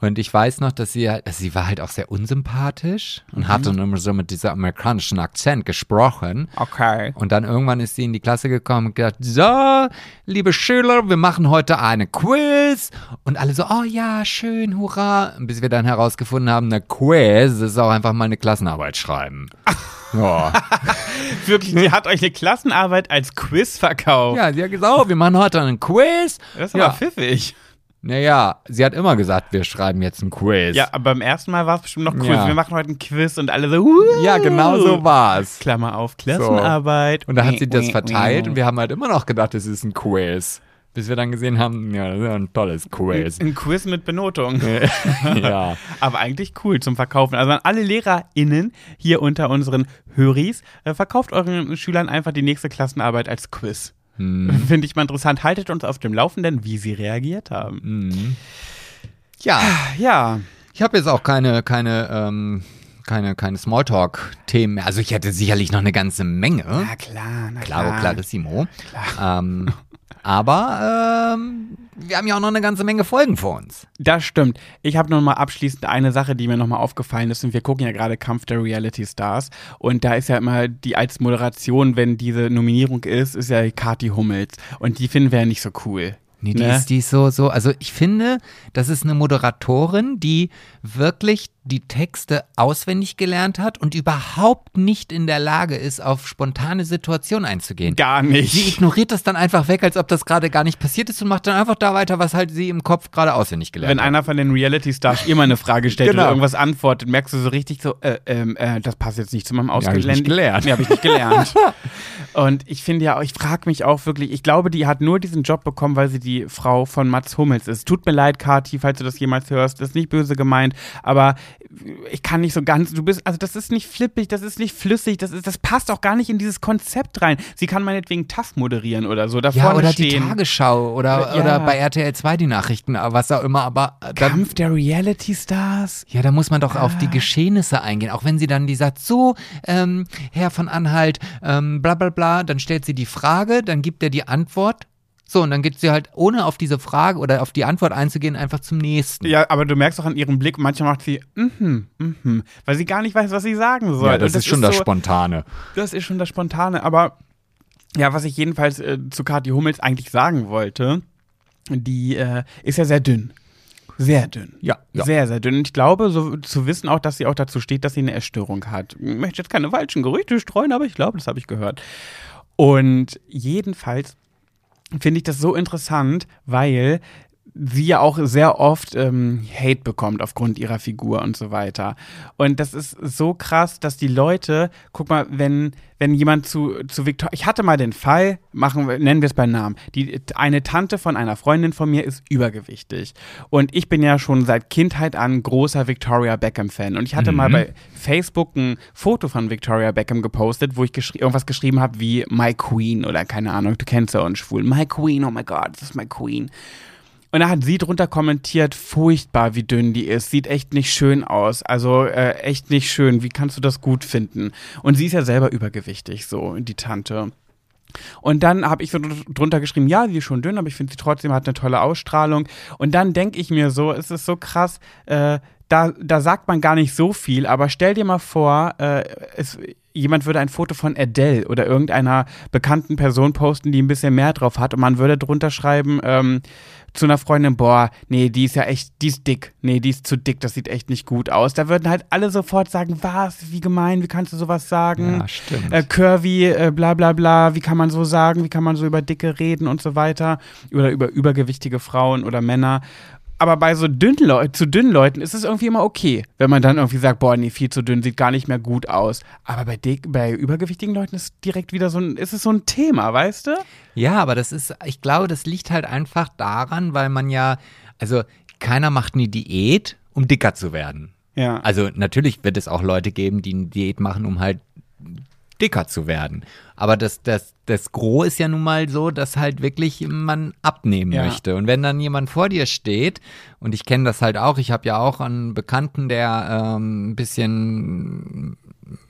Und ich weiß noch, dass sie halt, also sie war halt auch sehr unsympathisch und Mhm. hat dann immer so mit diesem amerikanischen Akzent gesprochen. Okay. Und dann irgendwann ist sie in die Klasse gekommen und gesagt, so, liebe Schüler, wir machen heute eine Quiz. Und alle so, oh ja, schön, hurra. Bis wir dann herausgefunden haben, eine Quiz ist auch einfach mal eine Klassenarbeit schreiben. *laughs* Ja. *laughs* Wirklich, die hat euch eine Klassenarbeit als Quiz verkauft. ja, sie hat gesagt, oh, wir machen heute einen Quiz. Das ist ja. aber pfiffig. Naja, sie hat immer gesagt, wir schreiben jetzt einen Quiz. Ja, aber beim ersten Mal war es bestimmt noch cool. Ja. Wir machen heute einen Quiz und alle so, Wuh! Ja, genau so war's. Klammer auf, Klassenarbeit. Und da hat sie das verteilt und wir haben halt immer noch gedacht, es ist ein Quiz. Bis wir dann gesehen haben, ja, das ist ja ein tolles Quiz. Ein Quiz mit Benotung. *laughs* ja. *laughs* Aber eigentlich cool zum Verkaufen. Also an alle LehrerInnen hier unter unseren Höris, äh, verkauft euren Schülern einfach die nächste Klassenarbeit als Quiz. Hm. *laughs* Finde ich mal interessant. Haltet uns auf dem Laufenden, wie sie reagiert haben. Mhm. Ja, Ja, ich habe jetzt auch keine, keine, ähm, keine, keine Smalltalk-Themen mehr. Also ich hätte sicherlich noch eine ganze Menge. na klar, na Klaro, klar. clarissimo. Ähm, Aber ähm, wir haben ja auch noch eine ganze Menge Folgen vor uns. Das stimmt. Ich habe noch mal abschließend eine Sache, die mir noch mal aufgefallen ist. Und wir gucken ja gerade Kampf der Reality Stars. Und da ist ja immer die als Moderation, wenn diese Nominierung ist, ist ja Kati Hummels. Und die finden wir ja nicht so cool. Nee, die, Ne? ist, die ist so, so, also ich finde, das ist eine Moderatorin, die wirklich die Texte auswendig gelernt hat und überhaupt nicht in der Lage ist, auf spontane Situationen einzugehen. Gar nicht. Sie ignoriert das dann einfach weg, als ob das gerade gar nicht passiert ist und macht dann einfach da weiter, was halt sie im Kopf gerade auswendig gelernt Wenn hat. einer von den Reality-Stars immer eine Frage stellt Genau. oder irgendwas antwortet, merkst du so richtig so, äh, ähm, äh, das passt jetzt nicht zu meinem hab ich nicht gelernt. Nee, hab ich nicht gelernt. *laughs* Und ich finde ja, ich frage mich auch wirklich, ich glaube, die hat nur diesen Job bekommen, weil sie die Frau von Mats Hummels ist. Tut mir leid, Kati, falls du das jemals hörst, das ist nicht böse gemeint, aber ich kann nicht so ganz, du bist, also das ist nicht flippig, das ist nicht flüssig, das ist, das passt auch gar nicht in dieses Konzept rein. Sie kann meinetwegen TAF moderieren oder so, da ja, oder stehen. die Tagesschau oder, Ja. oder bei RTL 2 die Nachrichten, was auch immer, aber äh, dann, Kampf der Reality-Stars. Ja, da muss man doch auf die Ah. Geschehnisse eingehen. Auch wenn sie dann die sagt, so, ähm, Herr von Anhalt, ähm, bla bla bla, dann stellt sie die Frage, dann gibt er die Antwort. So, und dann geht sie halt, ohne auf diese Frage oder auf die Antwort einzugehen, einfach zum nächsten. Ja, aber du merkst auch an ihrem Blick, manchmal macht sie, mhm, mhm, weil sie gar nicht weiß, was sie sagen soll. Und so, Spontane. Das ist schon das Spontane, aber ja, was ich jedenfalls äh, zu Kathi Hummels eigentlich sagen wollte, die äh, ist ja sehr dünn. Sehr dünn. Ja, ja. Sehr, sehr dünn. Und ich glaube, so zu wissen auch, dass sie auch dazu steht, dass sie eine Essstörung hat. Ich möchte jetzt keine falschen Gerüchte streuen, aber ich glaube, das habe ich gehört. Und jedenfalls finde ich das so interessant, weil sie ja auch sehr oft ähm, Hate bekommt aufgrund ihrer Figur und so weiter. Und das ist so krass, dass die Leute, guck mal, wenn, wenn jemand zu, zu Victoria, ich hatte mal den Fall, machen nennen wir es beim Namen, die, eine Tante von einer Freundin von mir ist übergewichtig. Und ich bin ja schon seit Kindheit an großer Victoria Beckham-Fan. Und ich hatte mal bei Facebook ein Foto von Victoria Beckham gepostet, wo ich geschri irgendwas geschrieben habe wie My Queen oder keine Ahnung, du kennst ja uns schwul. My Queen, oh my God, das ist my Queen. Und da hat sie drunter kommentiert, furchtbar, wie dünn die ist. Sieht echt nicht schön aus. Also äh, echt nicht schön. Wie kannst du das gut finden? Und sie ist ja selber übergewichtig, so, die Tante. Und dann habe ich so dr- drunter geschrieben, ja, sie ist schon dünn, aber ich finde sie trotzdem hat eine tolle Ausstrahlung. Und dann denke ich mir so, es ist so krass, äh, da, da sagt man gar nicht so viel, aber stell dir mal vor, äh, es, jemand würde ein Foto von Adele oder irgendeiner bekannten Person posten, die ein bisschen mehr drauf hat und man würde drunter schreiben, ähm, zu einer Freundin, boah, nee, die ist ja echt, die ist dick. Nee, die ist zu dick, das sieht echt nicht gut aus. Da würden halt alle sofort sagen, was, wie gemein, wie kannst du sowas sagen? Ja, stimmt. Äh, curvy, äh, bla bla bla, wie kann man so sagen, wie kann man so über Dicke reden und so weiter. Oder über übergewichtige Frauen oder Männer. Aber bei so dünnen Leuten, zu dünnen Leuten ist es irgendwie immer okay, wenn man dann irgendwie sagt, boah, nee, viel zu dünn, sieht gar nicht mehr gut aus. Aber bei, bei übergewichtigen Leuten ist direkt wieder so ein, ist es so ein Thema, weißt du? Ja, aber das ist, ich glaube, das liegt halt einfach daran, weil man ja, also keiner macht eine Diät, um dicker zu werden. Ja. Also natürlich wird es auch Leute geben, die eine Diät machen, um halt dicker zu werden. Aber das, das, das Gros ist ja nun mal so, dass halt wirklich man abnehmen Ja. möchte. Und wenn dann jemand vor dir steht, und ich kenne das halt auch, ich habe ja auch einen Bekannten, der ähm, ein bisschen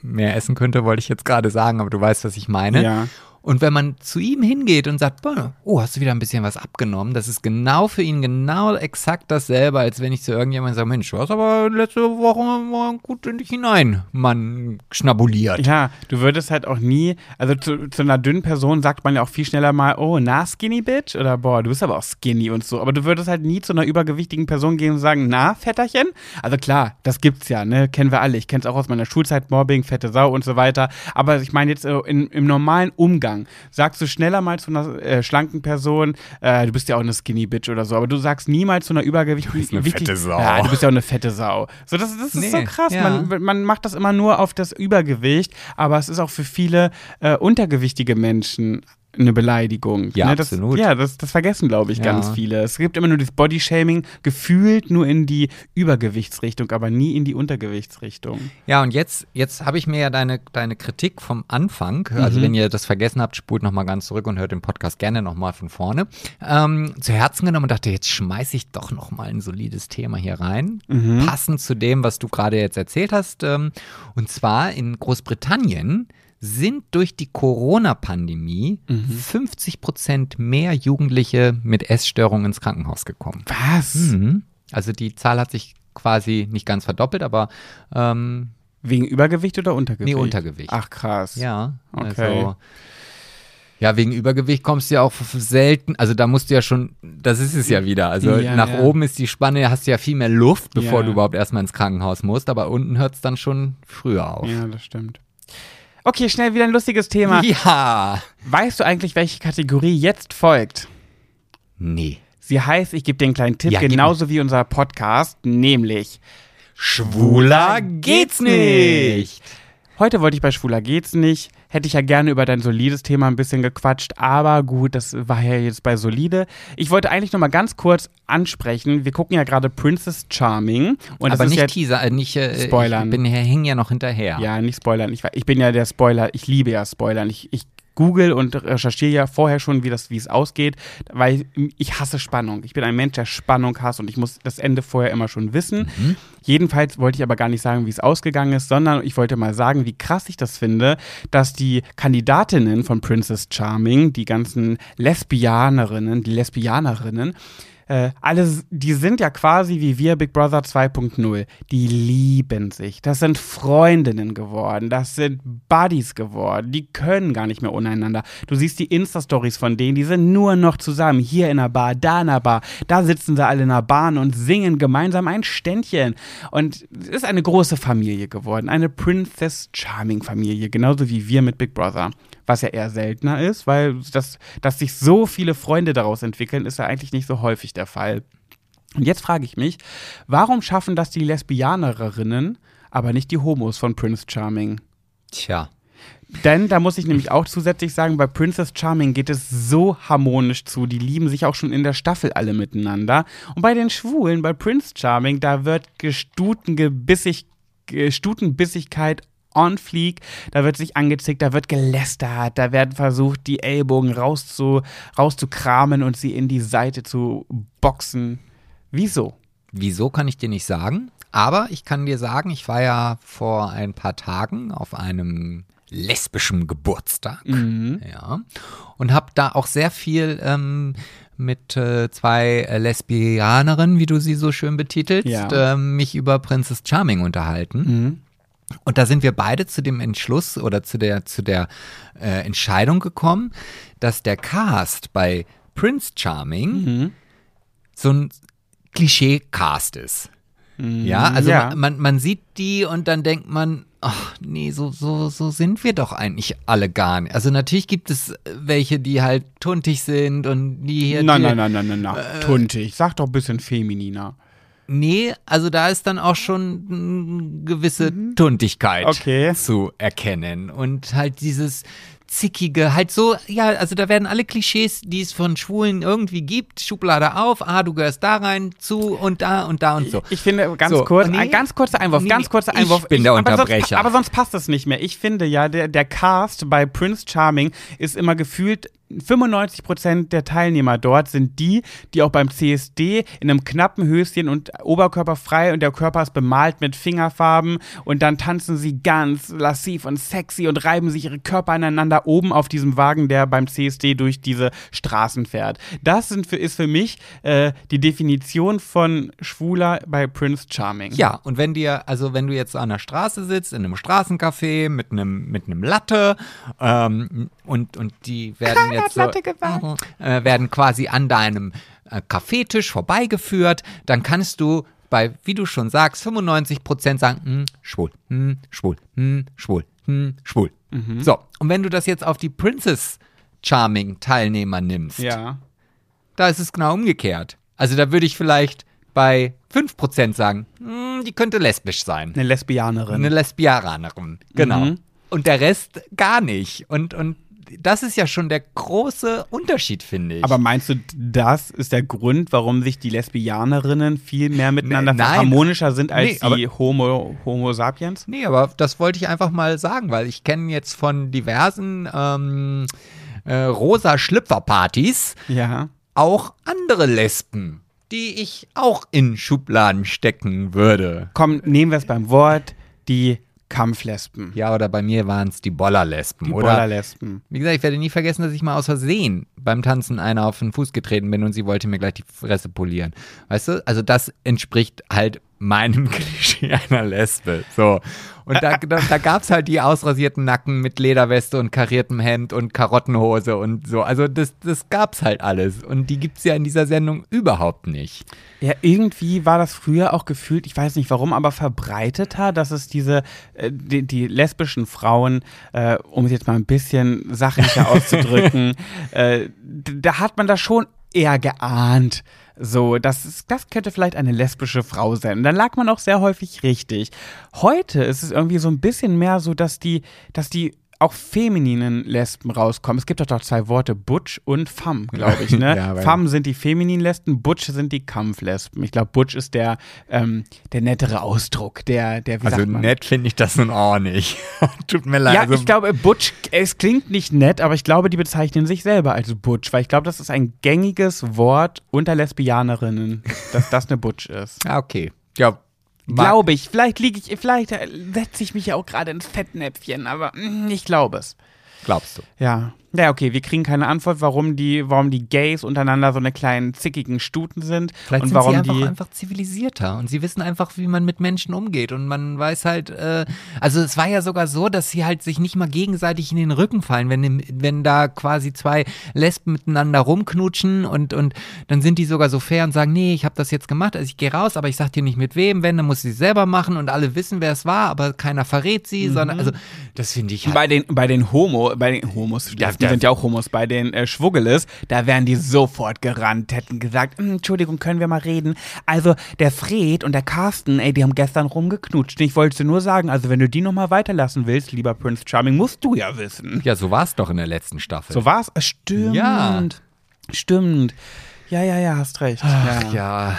mehr essen könnte, wollte ich jetzt gerade sagen, aber du weißt, was ich meine. Ja. Und wenn man zu ihm hingeht und sagt, "Boah, oh, hast du wieder ein bisschen was abgenommen, das ist genau für ihn genau exakt dasselbe, als wenn ich zu irgendjemandem sage, Mensch, du hast aber letzte Woche mal gut in dich hinein, Mann, schnabuliert. Ja, du würdest halt auch nie, also zu, zu einer dünnen Person sagt man ja auch viel schneller mal, oh, na, skinny bitch? Oder boah, du bist aber auch skinny und so. Aber du würdest halt nie zu einer übergewichtigen Person gehen und sagen, na, Fetterchen? Also klar, das gibt's ja, ne, kennen wir alle. Ich kenn's auch aus meiner Schulzeit, Mobbing, fette Sau und so weiter. Aber ich meine jetzt in, im normalen Umgang, sagst du schneller mal zu einer äh, schlanken Person, äh, du bist ja auch eine skinny bitch oder so, aber du sagst niemals zu einer übergewichtigen bist eine fette Sau. Ja, du bist ja auch eine fette Sau. So, das, das ist so Nee, krass. ja. Man, man macht das immer nur auf das Übergewicht, aber es ist auch für viele äh, untergewichtige Menschen eine Beleidigung. Ja, ne? das, absolut. Ja, das, das vergessen, glaube ich, Ja. ganz viele. Es gibt immer nur das Bodyshaming, gefühlt nur in die Übergewichtsrichtung, aber nie in die Untergewichtsrichtung. Ja, und jetzt, jetzt habe ich mir ja deine, deine Kritik vom Anfang, also Mhm. wenn ihr das vergessen habt, spult nochmal ganz zurück und hört den Podcast gerne nochmal von vorne, ähm, zu Herzen genommen und dachte, jetzt schmeiße ich doch nochmal ein solides Thema hier rein, passend zu dem, was du gerade jetzt erzählt hast. Ähm, und zwar in Großbritannien sind durch die Corona-Pandemie Mhm. 50 Prozent mehr Jugendliche mit Essstörungen ins Krankenhaus gekommen. Was? Mhm. Also die Zahl hat sich quasi nicht ganz verdoppelt, aber ähm, Wegen Übergewicht oder Untergewicht? Nee, Untergewicht. Ach, krass. ja, Okay. also ja, wegen Übergewicht kommst du ja auch selten, also da musst du ja schon, das ist es ja wieder. Also Ja, nach ja. oben ist die Spanne, hast du ja viel mehr Luft, bevor Ja. du überhaupt erstmal ins Krankenhaus musst, aber unten hört es dann schon früher auf. Ja, das stimmt. Okay, schnell wieder ein lustiges Thema. Ja. Weißt du eigentlich, welche Kategorie jetzt folgt? Nee. Sie heißt, ich gebe dir einen kleinen Tipp, Ja, genauso wie unser Podcast, nämlich Schwuler geht's nicht. Heute wollte ich bei Schwuler geht's nicht. Hätte ich ja gerne über dein solides Thema ein bisschen gequatscht, aber gut, das war ja jetzt bei solide. Ich wollte eigentlich noch mal ganz kurz ansprechen. Wir gucken ja gerade Princess Charming und aber nicht ja Teaser, äh, nicht äh, Spoilern. Ich bin, hängen ja noch hinterher. Ja, nicht spoilern. Ich, ich bin ja der Spoiler. Ich liebe ja Spoilern. Ich, ich google und recherchiere ja vorher schon, wie, das, wie es ausgeht, weil ich hasse Spannung. Ich bin ein Mensch, der Spannung hasst und ich muss das Ende vorher immer schon wissen. Jedenfalls wollte ich aber gar nicht sagen, wie es ausgegangen ist, sondern ich wollte mal sagen, wie krass ich das finde, dass die Kandidatinnen von Princess Charming, die ganzen Lesbianerinnen, die Lesbianerinnen, äh, alle, die sind ja quasi wie wir Big Brother 2.0. Die lieben sich. Das sind Freundinnen geworden. Das sind Buddies geworden. Die können gar nicht mehr untereinander. Du siehst die Insta-Stories von denen, die sind nur noch zusammen. Hier in einer Bar, da in einer Bar. Da sitzen sie alle in einer Bahn und singen gemeinsam ein Ständchen. Und es ist eine große Familie geworden. Eine Princess Charming-Familie. Genauso wie wir mit Big Brother was ja eher seltener ist, weil das, dass sich so viele Freunde daraus entwickeln, ist ja eigentlich nicht so häufig der Fall. Und jetzt frage ich mich, warum schaffen das die Lesbianerinnen, aber nicht die Homos von Prince Charming? Tja. Denn da muss ich nämlich auch zusätzlich sagen, bei Princess Charming geht es so harmonisch zu. Die lieben sich auch schon in der Staffel alle miteinander. Und bei den Schwulen, bei Prince Charming, da wird Gestutengebissig, Stutenbissigkeit on fleek, da wird sich angezickt, da wird gelästert, da werden versucht, die Ellbogen rauszu, rauszukramen und sie in die Seite zu boxen. Wieso? Wieso kann ich dir nicht sagen? Aber ich kann dir sagen, ich war ja vor ein paar Tagen auf einem lesbischen Geburtstag. Mhm. Ja. Und habe da auch sehr viel ähm, mit äh, zwei äh, Lesbianerinnen, wie du sie so schön betitelst, Ja. ähm, mich über Princess Charming unterhalten. Mhm. Und da sind wir beide zu dem Entschluss oder zu der, zu der äh, Entscheidung gekommen, dass der Cast bei Prince Charming Mhm. so ein Klischee-Cast ist. Ja, also ja. Man, man, man sieht die und dann denkt man, ach nee, so, so, so sind wir doch eigentlich alle gar nicht. Also natürlich gibt es welche, die halt tuntig sind und die hier. Nein, die, nein, nein, nein, nein, nein. Tuntig. Sag doch ein bisschen femininer. Nee, also da ist dann auch schon eine gewisse Tuntigkeit Mhm. Okay. zu erkennen. Und halt dieses zickige, halt so, ja, also da werden alle Klischees, die es von Schwulen irgendwie gibt, Schublade auf, ah, du gehörst da rein, zu und da und da und so. Ich finde, ganz So, kurz, nee, ein ganz kurzer Einwurf, nee, ganz kurzer ich Einwurf. bin der aber sonst- Unterbrecher. aber sonst passt das nicht mehr. Ich finde ja, der, der Cast bei Prince Charming ist immer gefühlt 95% der Teilnehmer dort sind die, die auch beim CSD in einem knappen Höschen und Oberkörper frei und der Körper ist bemalt mit Fingerfarben und dann tanzen sie ganz lassiv und sexy und reiben sich ihre Körper aneinander oben auf diesem Wagen, der beim CSD durch diese Straßen fährt. Das sind für, ist für mich äh, die Definition von Schwuler bei Prince Charming. Ja, und wenn dir, also wenn du jetzt an der Straße sitzt, in einem Straßencafé mit einem, mit einem Latte ähm, und, und die werden jetzt so, gesagt. äh, werden quasi an deinem äh, Kaffeetisch vorbeigeführt, dann kannst du bei, wie du schon sagst, 95% sagen, hm, schwul, hm, schwul, hm, schwul, hm, schwul. Mhm. So, und wenn du das jetzt auf die Princess Charming Teilnehmer nimmst, Ja. da ist es genau umgekehrt. Also da würde ich vielleicht bei 5% sagen, hm, die könnte lesbisch sein. Eine Lesbianerin. Eine Lesbianerin, genau. Mhm. Und der Rest gar nicht. Und, und das ist ja schon der große Unterschied, finde ich. Aber meinst du, das ist der Grund, warum sich die Lesbianerinnen viel mehr miteinander nein. harmonischer sind als Nee, die Homo, Homo sapiens? Nee, aber das wollte ich einfach mal sagen, weil ich kenne jetzt von diversen ähm, äh, rosa Schlüpferpartys Ja. auch andere Lesben, die ich auch in Schubladen stecken würde. Komm, nehmen wir es beim Wort. Die Kampflesben. Ja, oder bei mir waren es die Bollerlesben. Die oder Bollerlesben. Wie gesagt, ich werde nie vergessen, dass ich mal aus Versehen beim Tanzen einer auf den Fuß getreten bin und sie wollte mir gleich die Fresse polieren. Weißt du? Also das entspricht halt meinem *laughs* Klischee einer Lesbe. So. Und da, da, da gab es halt die ausrasierten Nacken mit Lederweste und kariertem Hemd und Karottenhose und so. Also das, das gab's halt alles. Und die gibt's ja in dieser Sendung überhaupt nicht. Ja, irgendwie war das früher auch gefühlt, ich weiß nicht warum, aber verbreiteter, dass es diese, äh, die, die lesbischen Frauen, äh, um es jetzt mal ein bisschen sachlicher auszudrücken, *laughs* äh, da hat man das schon eher geahnt. So, das, ist, das könnte vielleicht eine lesbische Frau sein. Dann lag man auch sehr häufig richtig. Heute ist es irgendwie so ein bisschen mehr so, dass die, dass die auch femininen Lesben rauskommen. Es gibt doch doch zwei Worte, Butch und Femme, glaube ich. Ne? *laughs* Ja, Femme sind die femininen Lesben, Butch sind die Kampflesben. Ich glaube, Butch ist der, ähm, der nettere Ausdruck, der, der Also nett finde ich das nun auch nicht. *laughs* Tut mir leid. Ja, also, ich glaube, Butch, es klingt nicht nett, aber ich glaube, die bezeichnen sich selber als Butch, weil ich glaube, das ist ein gängiges Wort unter Lesbianerinnen, dass das eine Butch ist. *laughs* Ja, okay. Ja, Glaube ich. Vielleicht liege ich, vielleicht äh, setze ich mich ja auch gerade ins Fettnäpfchen, aber mm, ich glaube es. glaubst du. Ja. Ja, okay, wir kriegen keine Antwort, warum die, warum die Gays untereinander so eine kleinen zickigen Stuten sind Vielleicht und sind warum sie einfach, die. einfach zivilisierter und sie wissen einfach, wie man mit Menschen umgeht und man weiß halt, äh, also es war ja sogar so, dass sie halt sich nicht mal gegenseitig in den Rücken fallen, wenn, wenn da quasi zwei Lesben miteinander rumknutschen und, und dann sind die sogar so fair und sagen, nee, ich habe das jetzt gemacht, also ich gehe raus, aber ich sag dir nicht mit wem, wenn, dann muss sie selber machen und alle wissen, wer es war, aber keiner verrät sie, sondern, also das finde ich halt, Bei den, bei den Homo, bei den Homos, Ja, die sind ja auch Homos, bei den äh, Schwuggeles, da wären die sofort gerannt, hätten gesagt, "Hm, Entschuldigung, können wir mal reden? Also, der Fred und der Carsten, ey, die haben gestern rumgeknutscht. Ich wollte dir nur sagen, also wenn du die nochmal weiterlassen willst, lieber Prince Charming, musst du ja wissen. ja, so war es doch in der letzten Staffel. So war's? Äh, Stimmt. Ja. Stimmt. Ja, ja, ja, hast recht. Ach, ja. ja.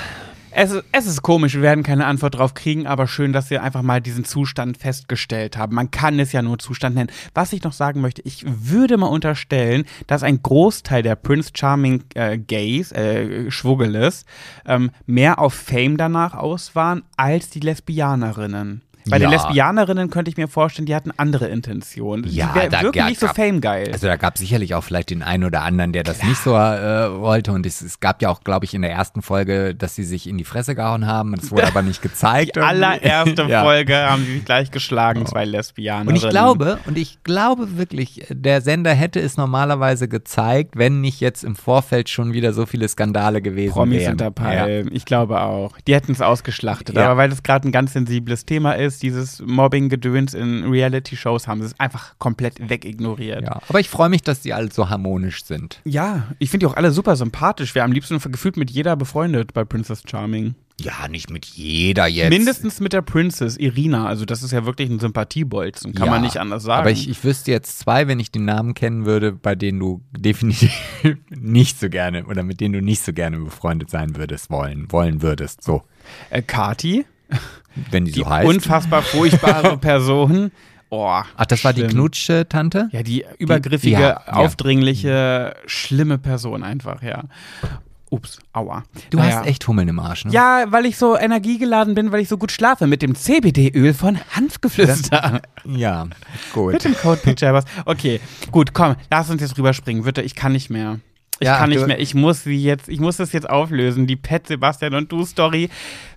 Es, ist- es ist komisch, wir werden keine Antwort drauf kriegen, aber schön, dass wir einfach mal diesen Zustand festgestellt haben. Man kann es ja nur Zustand nennen. Was ich noch sagen möchte, ich würde mal unterstellen, dass ein Großteil der Prince Charming äh, Gays, äh, Schwuggeles, ähm, mehr auf Fame danach aus waren als die Lesbianerinnen. Bei den Ja. Lesbianerinnen könnte ich mir vorstellen, die hatten andere Intentionen. Ja, die da wirken ga- nicht so famegeil. Also da gab es sicherlich auch vielleicht den einen oder anderen, der das nicht so äh, wollte. Und es, es gab ja auch, glaube ich, in der ersten Folge, dass sie sich in die Fresse gehauen haben. Das wurde *laughs* aber nicht gezeigt. die irgendwie. allererste *laughs* Ja. Folge haben sie sich gleich geschlagen, zwei Lesbianerinnen. Und ich glaube, und ich glaube wirklich, der Sender hätte es normalerweise gezeigt, wenn nicht jetzt im Vorfeld schon wieder so viele Skandale gewesen Promis wären. sind dabei. Ich glaube auch. Die hätten es ausgeschlachtet. Ja. Aber weil das gerade ein ganz sensibles Thema ist, dieses Mobbing-Gedöns in Reality-Shows, haben sie es einfach komplett wegignoriert. Ja. Aber ich freue mich, dass die alle so harmonisch sind. Ja, ich finde die auch alle super sympathisch. Wir am liebsten gefühlt mit jeder befreundet bei Princess Charming. Ja, nicht mit jeder jetzt. Mindestens mit der Princess Irina. Also das ist ja wirklich ein Sympathiebolzen, kann Ja, man nicht anders sagen. Aber ich, ich wüsste jetzt zwei, wenn ich den Namen kennen würde, bei denen du definitiv *laughs* nicht so gerne oder mit denen du nicht so gerne befreundet sein würdest, wollen, wollen würdest. So, äh, Kati, wenn die die so heißt. unfassbar furchtbare *laughs* Person. Oh, Ach, das war die schlimm. Knutsche-Tante? Ja, die übergriffige, ja, ja. aufdringliche, schlimme Person einfach, ja. Ups, aua. Du Naja. hast echt Hummeln im Arsch, ne? Ja, weil ich so energiegeladen bin, weil ich so gut schlafe mit dem CBD-Öl von Hanfgeflüster. Ja, gut. mit dem Code Pichabers. Okay, gut, komm, lass uns jetzt rüberspringen. Bitte, ich kann nicht mehr. Ich Ja, kann nicht mehr. Ich muss sie jetzt, ich muss das jetzt auflösen. Die Pet, Sebastian und du Story.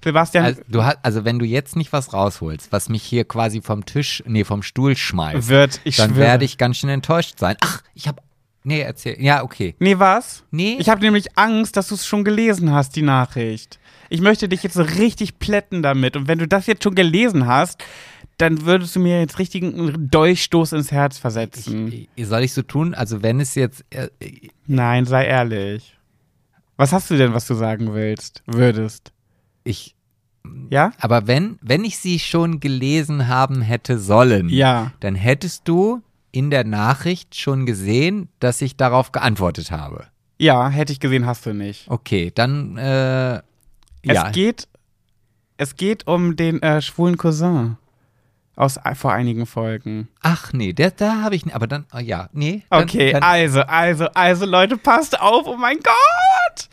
Sebastian Also, du hast, also wenn du jetzt nicht was rausholst, was mich hier quasi vom Tisch, nee, vom Stuhl schmeißt, wird, ich dann schwöre. werde ich ganz schön enttäuscht sein. Ach, ich habe, nee, erzähl, ja, okay. Nee, was? Nee. Ich habe nämlich Angst, dass du es schon gelesen hast, die Nachricht. Ich möchte dich jetzt so richtig plätten damit. Und wenn du das jetzt schon gelesen hast, dann würdest du mir jetzt richtigen Dolchstoß ins Herz versetzen. Soll ich so tun? Also wenn es jetzt, äh, Nein, sei ehrlich. Was hast du denn, was du sagen willst, würdest? ich, Ja? aber wenn, wenn ich sie schon gelesen haben hätte sollen, Ja. dann hättest du in der Nachricht schon gesehen, dass ich darauf geantwortet habe. Ja, hätte ich gesehen, hast du nicht. Okay, dann, äh, ja. Es geht, es geht um den äh, schwulen Cousin aus äh, vor einigen Folgen. Ach nee, der, da habe ich, aber dann, oh, ja, nee. Dann, Okay, dann, also, also, also, Leute, passt auf, oh mein Gott!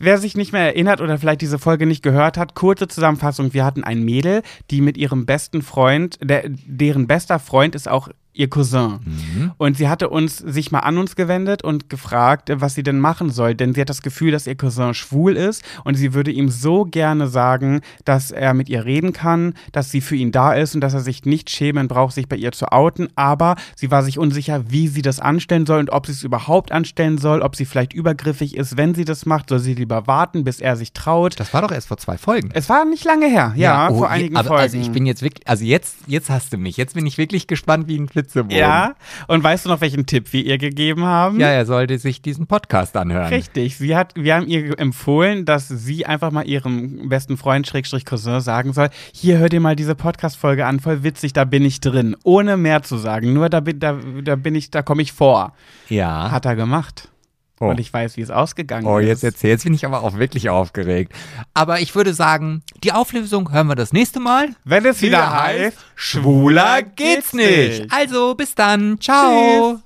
wer sich nicht mehr erinnert oder vielleicht diese Folge nicht gehört hat, kurze Zusammenfassung. Wir hatten ein Mädel, die mit ihrem besten Freund, der, deren bester Freund ist auch ihr Cousin. Mhm. Und sie hatte uns sich mal an uns gewendet und gefragt, was sie denn machen soll. Denn sie hat das Gefühl, dass ihr Cousin schwul ist und sie würde ihm so gerne sagen, dass er mit ihr reden kann, dass sie für ihn da ist und dass er sich nicht schämen braucht, sich bei ihr zu outen. Aber sie war sich unsicher, wie sie das anstellen soll und ob sie es überhaupt anstellen soll, ob sie vielleicht übergriffig ist, wenn sie das macht. Soll sie lieber warten, bis er sich traut? Das war doch erst vor zwei Folgen. Es war nicht lange her, ja, oh, vor je- einigen aber, Folgen. Also ich bin jetzt wirklich, also jetzt, jetzt hast du mich. Jetzt bin ich wirklich gespannt wie ein Flitzebogen. ja, und weißt du noch, welchen Tipp wir ihr gegeben haben? Ja, er sollte sich diesen Podcast anhören. Richtig. Sie hat, wir haben ihr empfohlen, dass sie einfach mal ihrem besten Freund, Schrägstrich Cousin, sagen soll: Hier, hör dir mal diese Podcast-Folge an, voll witzig, da bin ich drin. Ohne mehr zu sagen. Nur da bin, da, da bin ich, da komme ich vor. Ja. Hat er gemacht. Oh. Und ich weiß, wie es ausgegangen Oh, ist. jetzt erzähl. Jetzt bin ich aber auch wirklich aufgeregt. Aber ich würde sagen, die Auflösung hören wir das nächste Mal. Wenn es wieder Wieder heißt, schwuler geht's nicht. Also, bis dann. Ciao.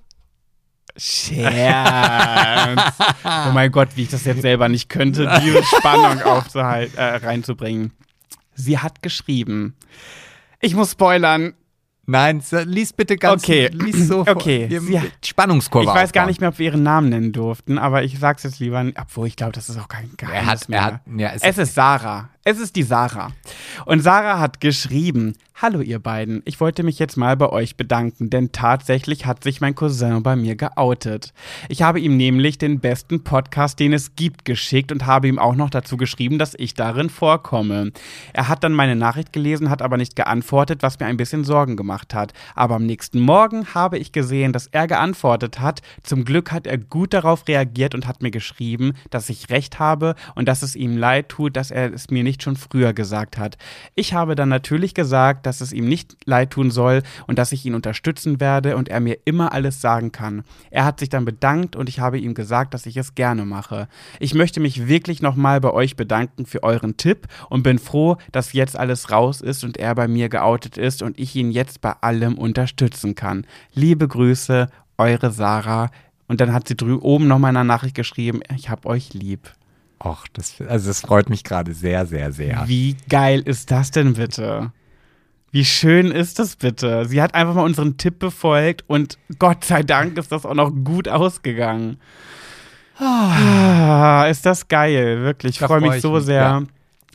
Scherz. oh mein Gott, wie ich das jetzt selber nicht könnte, diese Spannung *laughs* aufzuhalten, äh, reinzubringen. Sie hat geschrieben. Ich muss spoilern. Nein, lies bitte ganz. Okay. Lies so Okay. Sie- Spannungskurve. Ich weiß gar nicht mehr, ob wir ihren Namen nennen durften, aber ich sag's jetzt lieber, obwohl ich glaube, das ist auch kein Geheimnis Er hat, mehr. er hat, ja, es, Es ist Sarah. Es ist die Sarah. Und Sarah hat geschrieben: Hallo, ihr beiden. Ich wollte mich jetzt mal bei euch bedanken, denn tatsächlich hat sich mein Cousin bei mir geoutet. Ich habe ihm nämlich den besten Podcast, den es gibt, geschickt und habe ihm auch noch dazu geschrieben, dass ich darin vorkomme. Er hat dann meine Nachricht gelesen, hat aber nicht geantwortet, was mir ein bisschen Sorgen gemacht hat. Aber am nächsten Morgen habe ich gesehen, dass er geantwortet hat. Zum Glück hat er gut darauf reagiert und hat mir geschrieben, dass ich recht habe und dass es ihm leid tut, dass er es mir nicht schon früher gesagt hat. Ich habe dann natürlich gesagt, dass es ihm nicht leid tun soll und dass ich ihn unterstützen werde und er mir immer alles sagen kann. Er hat sich dann bedankt und ich habe ihm gesagt, dass ich es gerne mache. Ich möchte mich wirklich nochmal bei euch bedanken für euren Tipp und bin froh, dass jetzt alles raus ist und er bei mir geoutet ist und ich ihn jetzt bei allem unterstützen kann. Liebe Grüße, eure Sarah. Und dann hat sie drü oben nochmal in einer Nachricht geschrieben, ich hab euch lieb. Och, das, also das freut mich gerade sehr, sehr, sehr. Wie geil ist das denn bitte? Wie schön ist das bitte? Sie hat einfach mal unseren Tipp befolgt und Gott sei Dank ist das auch noch gut ausgegangen. Ah, ist das geil, wirklich. Ich freue freu mich ich so sehr. ja.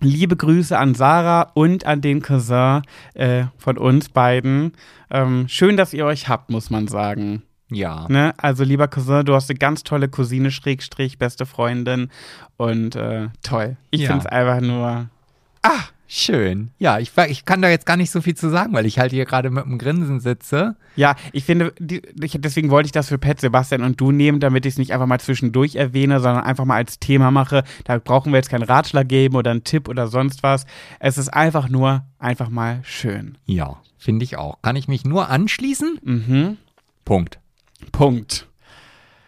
Liebe Grüße an Sarah und an den Cousin äh, von uns beiden. Ähm, schön, dass ihr euch habt, muss man sagen. Ja. Ne? Also, lieber Cousin, du hast eine ganz tolle Cousine, Schrägstrich, beste Freundin. Und äh, toll. Ich Ja. finde es einfach nur. Schön. Ja, ich, ich kann da jetzt gar nicht so viel zu sagen, weil ich halt hier gerade mit dem Grinsen sitze. Ja, ich finde, die, ich, deswegen wollte ich das für Pet Sebastian und du nehmen, damit ich es nicht einfach mal zwischendurch erwähne, sondern einfach mal als Thema mache. Da brauchen wir jetzt keinen Ratschlag geben oder einen Tipp oder sonst was. Es ist einfach nur, einfach mal schön. Ja, finde ich auch. Kann ich mich nur anschließen? Mhm. Punkt. Punkt.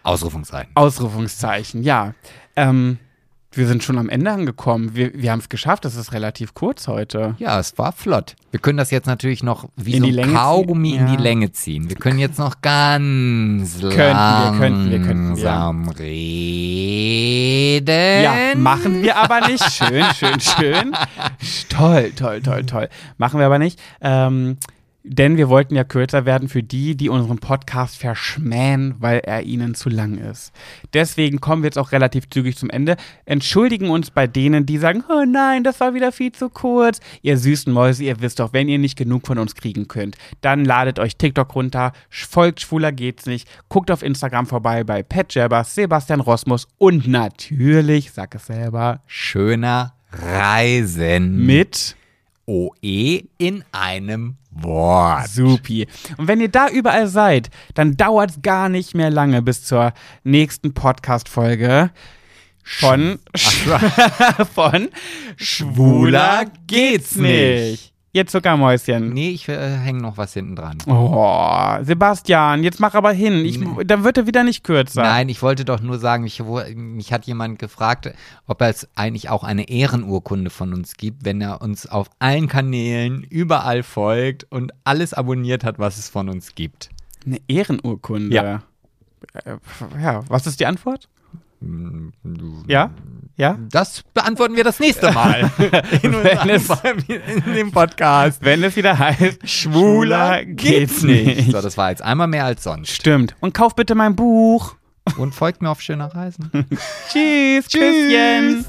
Ausrufungszeichen. Ausrufungszeichen, ja. Ähm, wir sind schon am Ende angekommen. Wir, wir haben es geschafft. Das ist relativ kurz heute. Ja, es war flott. Wir können das jetzt natürlich noch wie In so ein? Kaugummi in Ja. die Länge ziehen. Wir können jetzt noch ganz wir, könnten wir, könnten wir. langsam reden. Ja, machen wir aber nicht. Schön, schön, schön. *laughs* Toll, toll, toll, toll. Machen wir aber nicht. Ähm, denn wir wollten ja kürzer werden für die, die unseren Podcast verschmähen, weil er ihnen zu lang ist. Deswegen kommen wir jetzt auch relativ zügig zum Ende. Entschuldigen uns bei denen, die sagen, oh nein, das war wieder viel zu kurz. Ihr süßen Mäuse, ihr wisst doch, wenn ihr nicht genug von uns kriegen könnt, dann ladet euch TikTok runter, folgt Schwuler geht's nicht, guckt auf Instagram vorbei bei Pat Jabber, Sebastian Rosmus und natürlich, sag es selber, Schöner Reisen. mit OE in einem Wort. Supi. Und wenn ihr da überall seid, dann dauert es gar nicht mehr lange bis zur nächsten Podcast-Folge von, *laughs* von Schwuler geht's nicht. Ihr Zuckermäuschen. Nee, ich äh, hänge noch was hinten dran. Oh, Sebastian, jetzt mach aber hin. Ich, dann wird er wieder nicht kürzer. Nein, ich wollte doch nur sagen, mich, mich hat jemand gefragt, ob es eigentlich auch eine Ehrenurkunde von uns gibt, wenn er uns auf allen Kanälen überall folgt und alles abonniert hat, was es von uns gibt. Eine Ehrenurkunde. Ja. Äh, Ja, was ist die Antwort? Ja? Ja? Das beantworten wir das nächste Mal *laughs* in, Wenn es- in dem Podcast. Wenn es wieder heißt, schwuler geht's nicht. So, das war jetzt einmal mehr als sonst. Stimmt. Und kauf bitte mein Buch. Und folgt mir auf schöner Reisen. Tschüss. *laughs* Tschüss. Küsschen.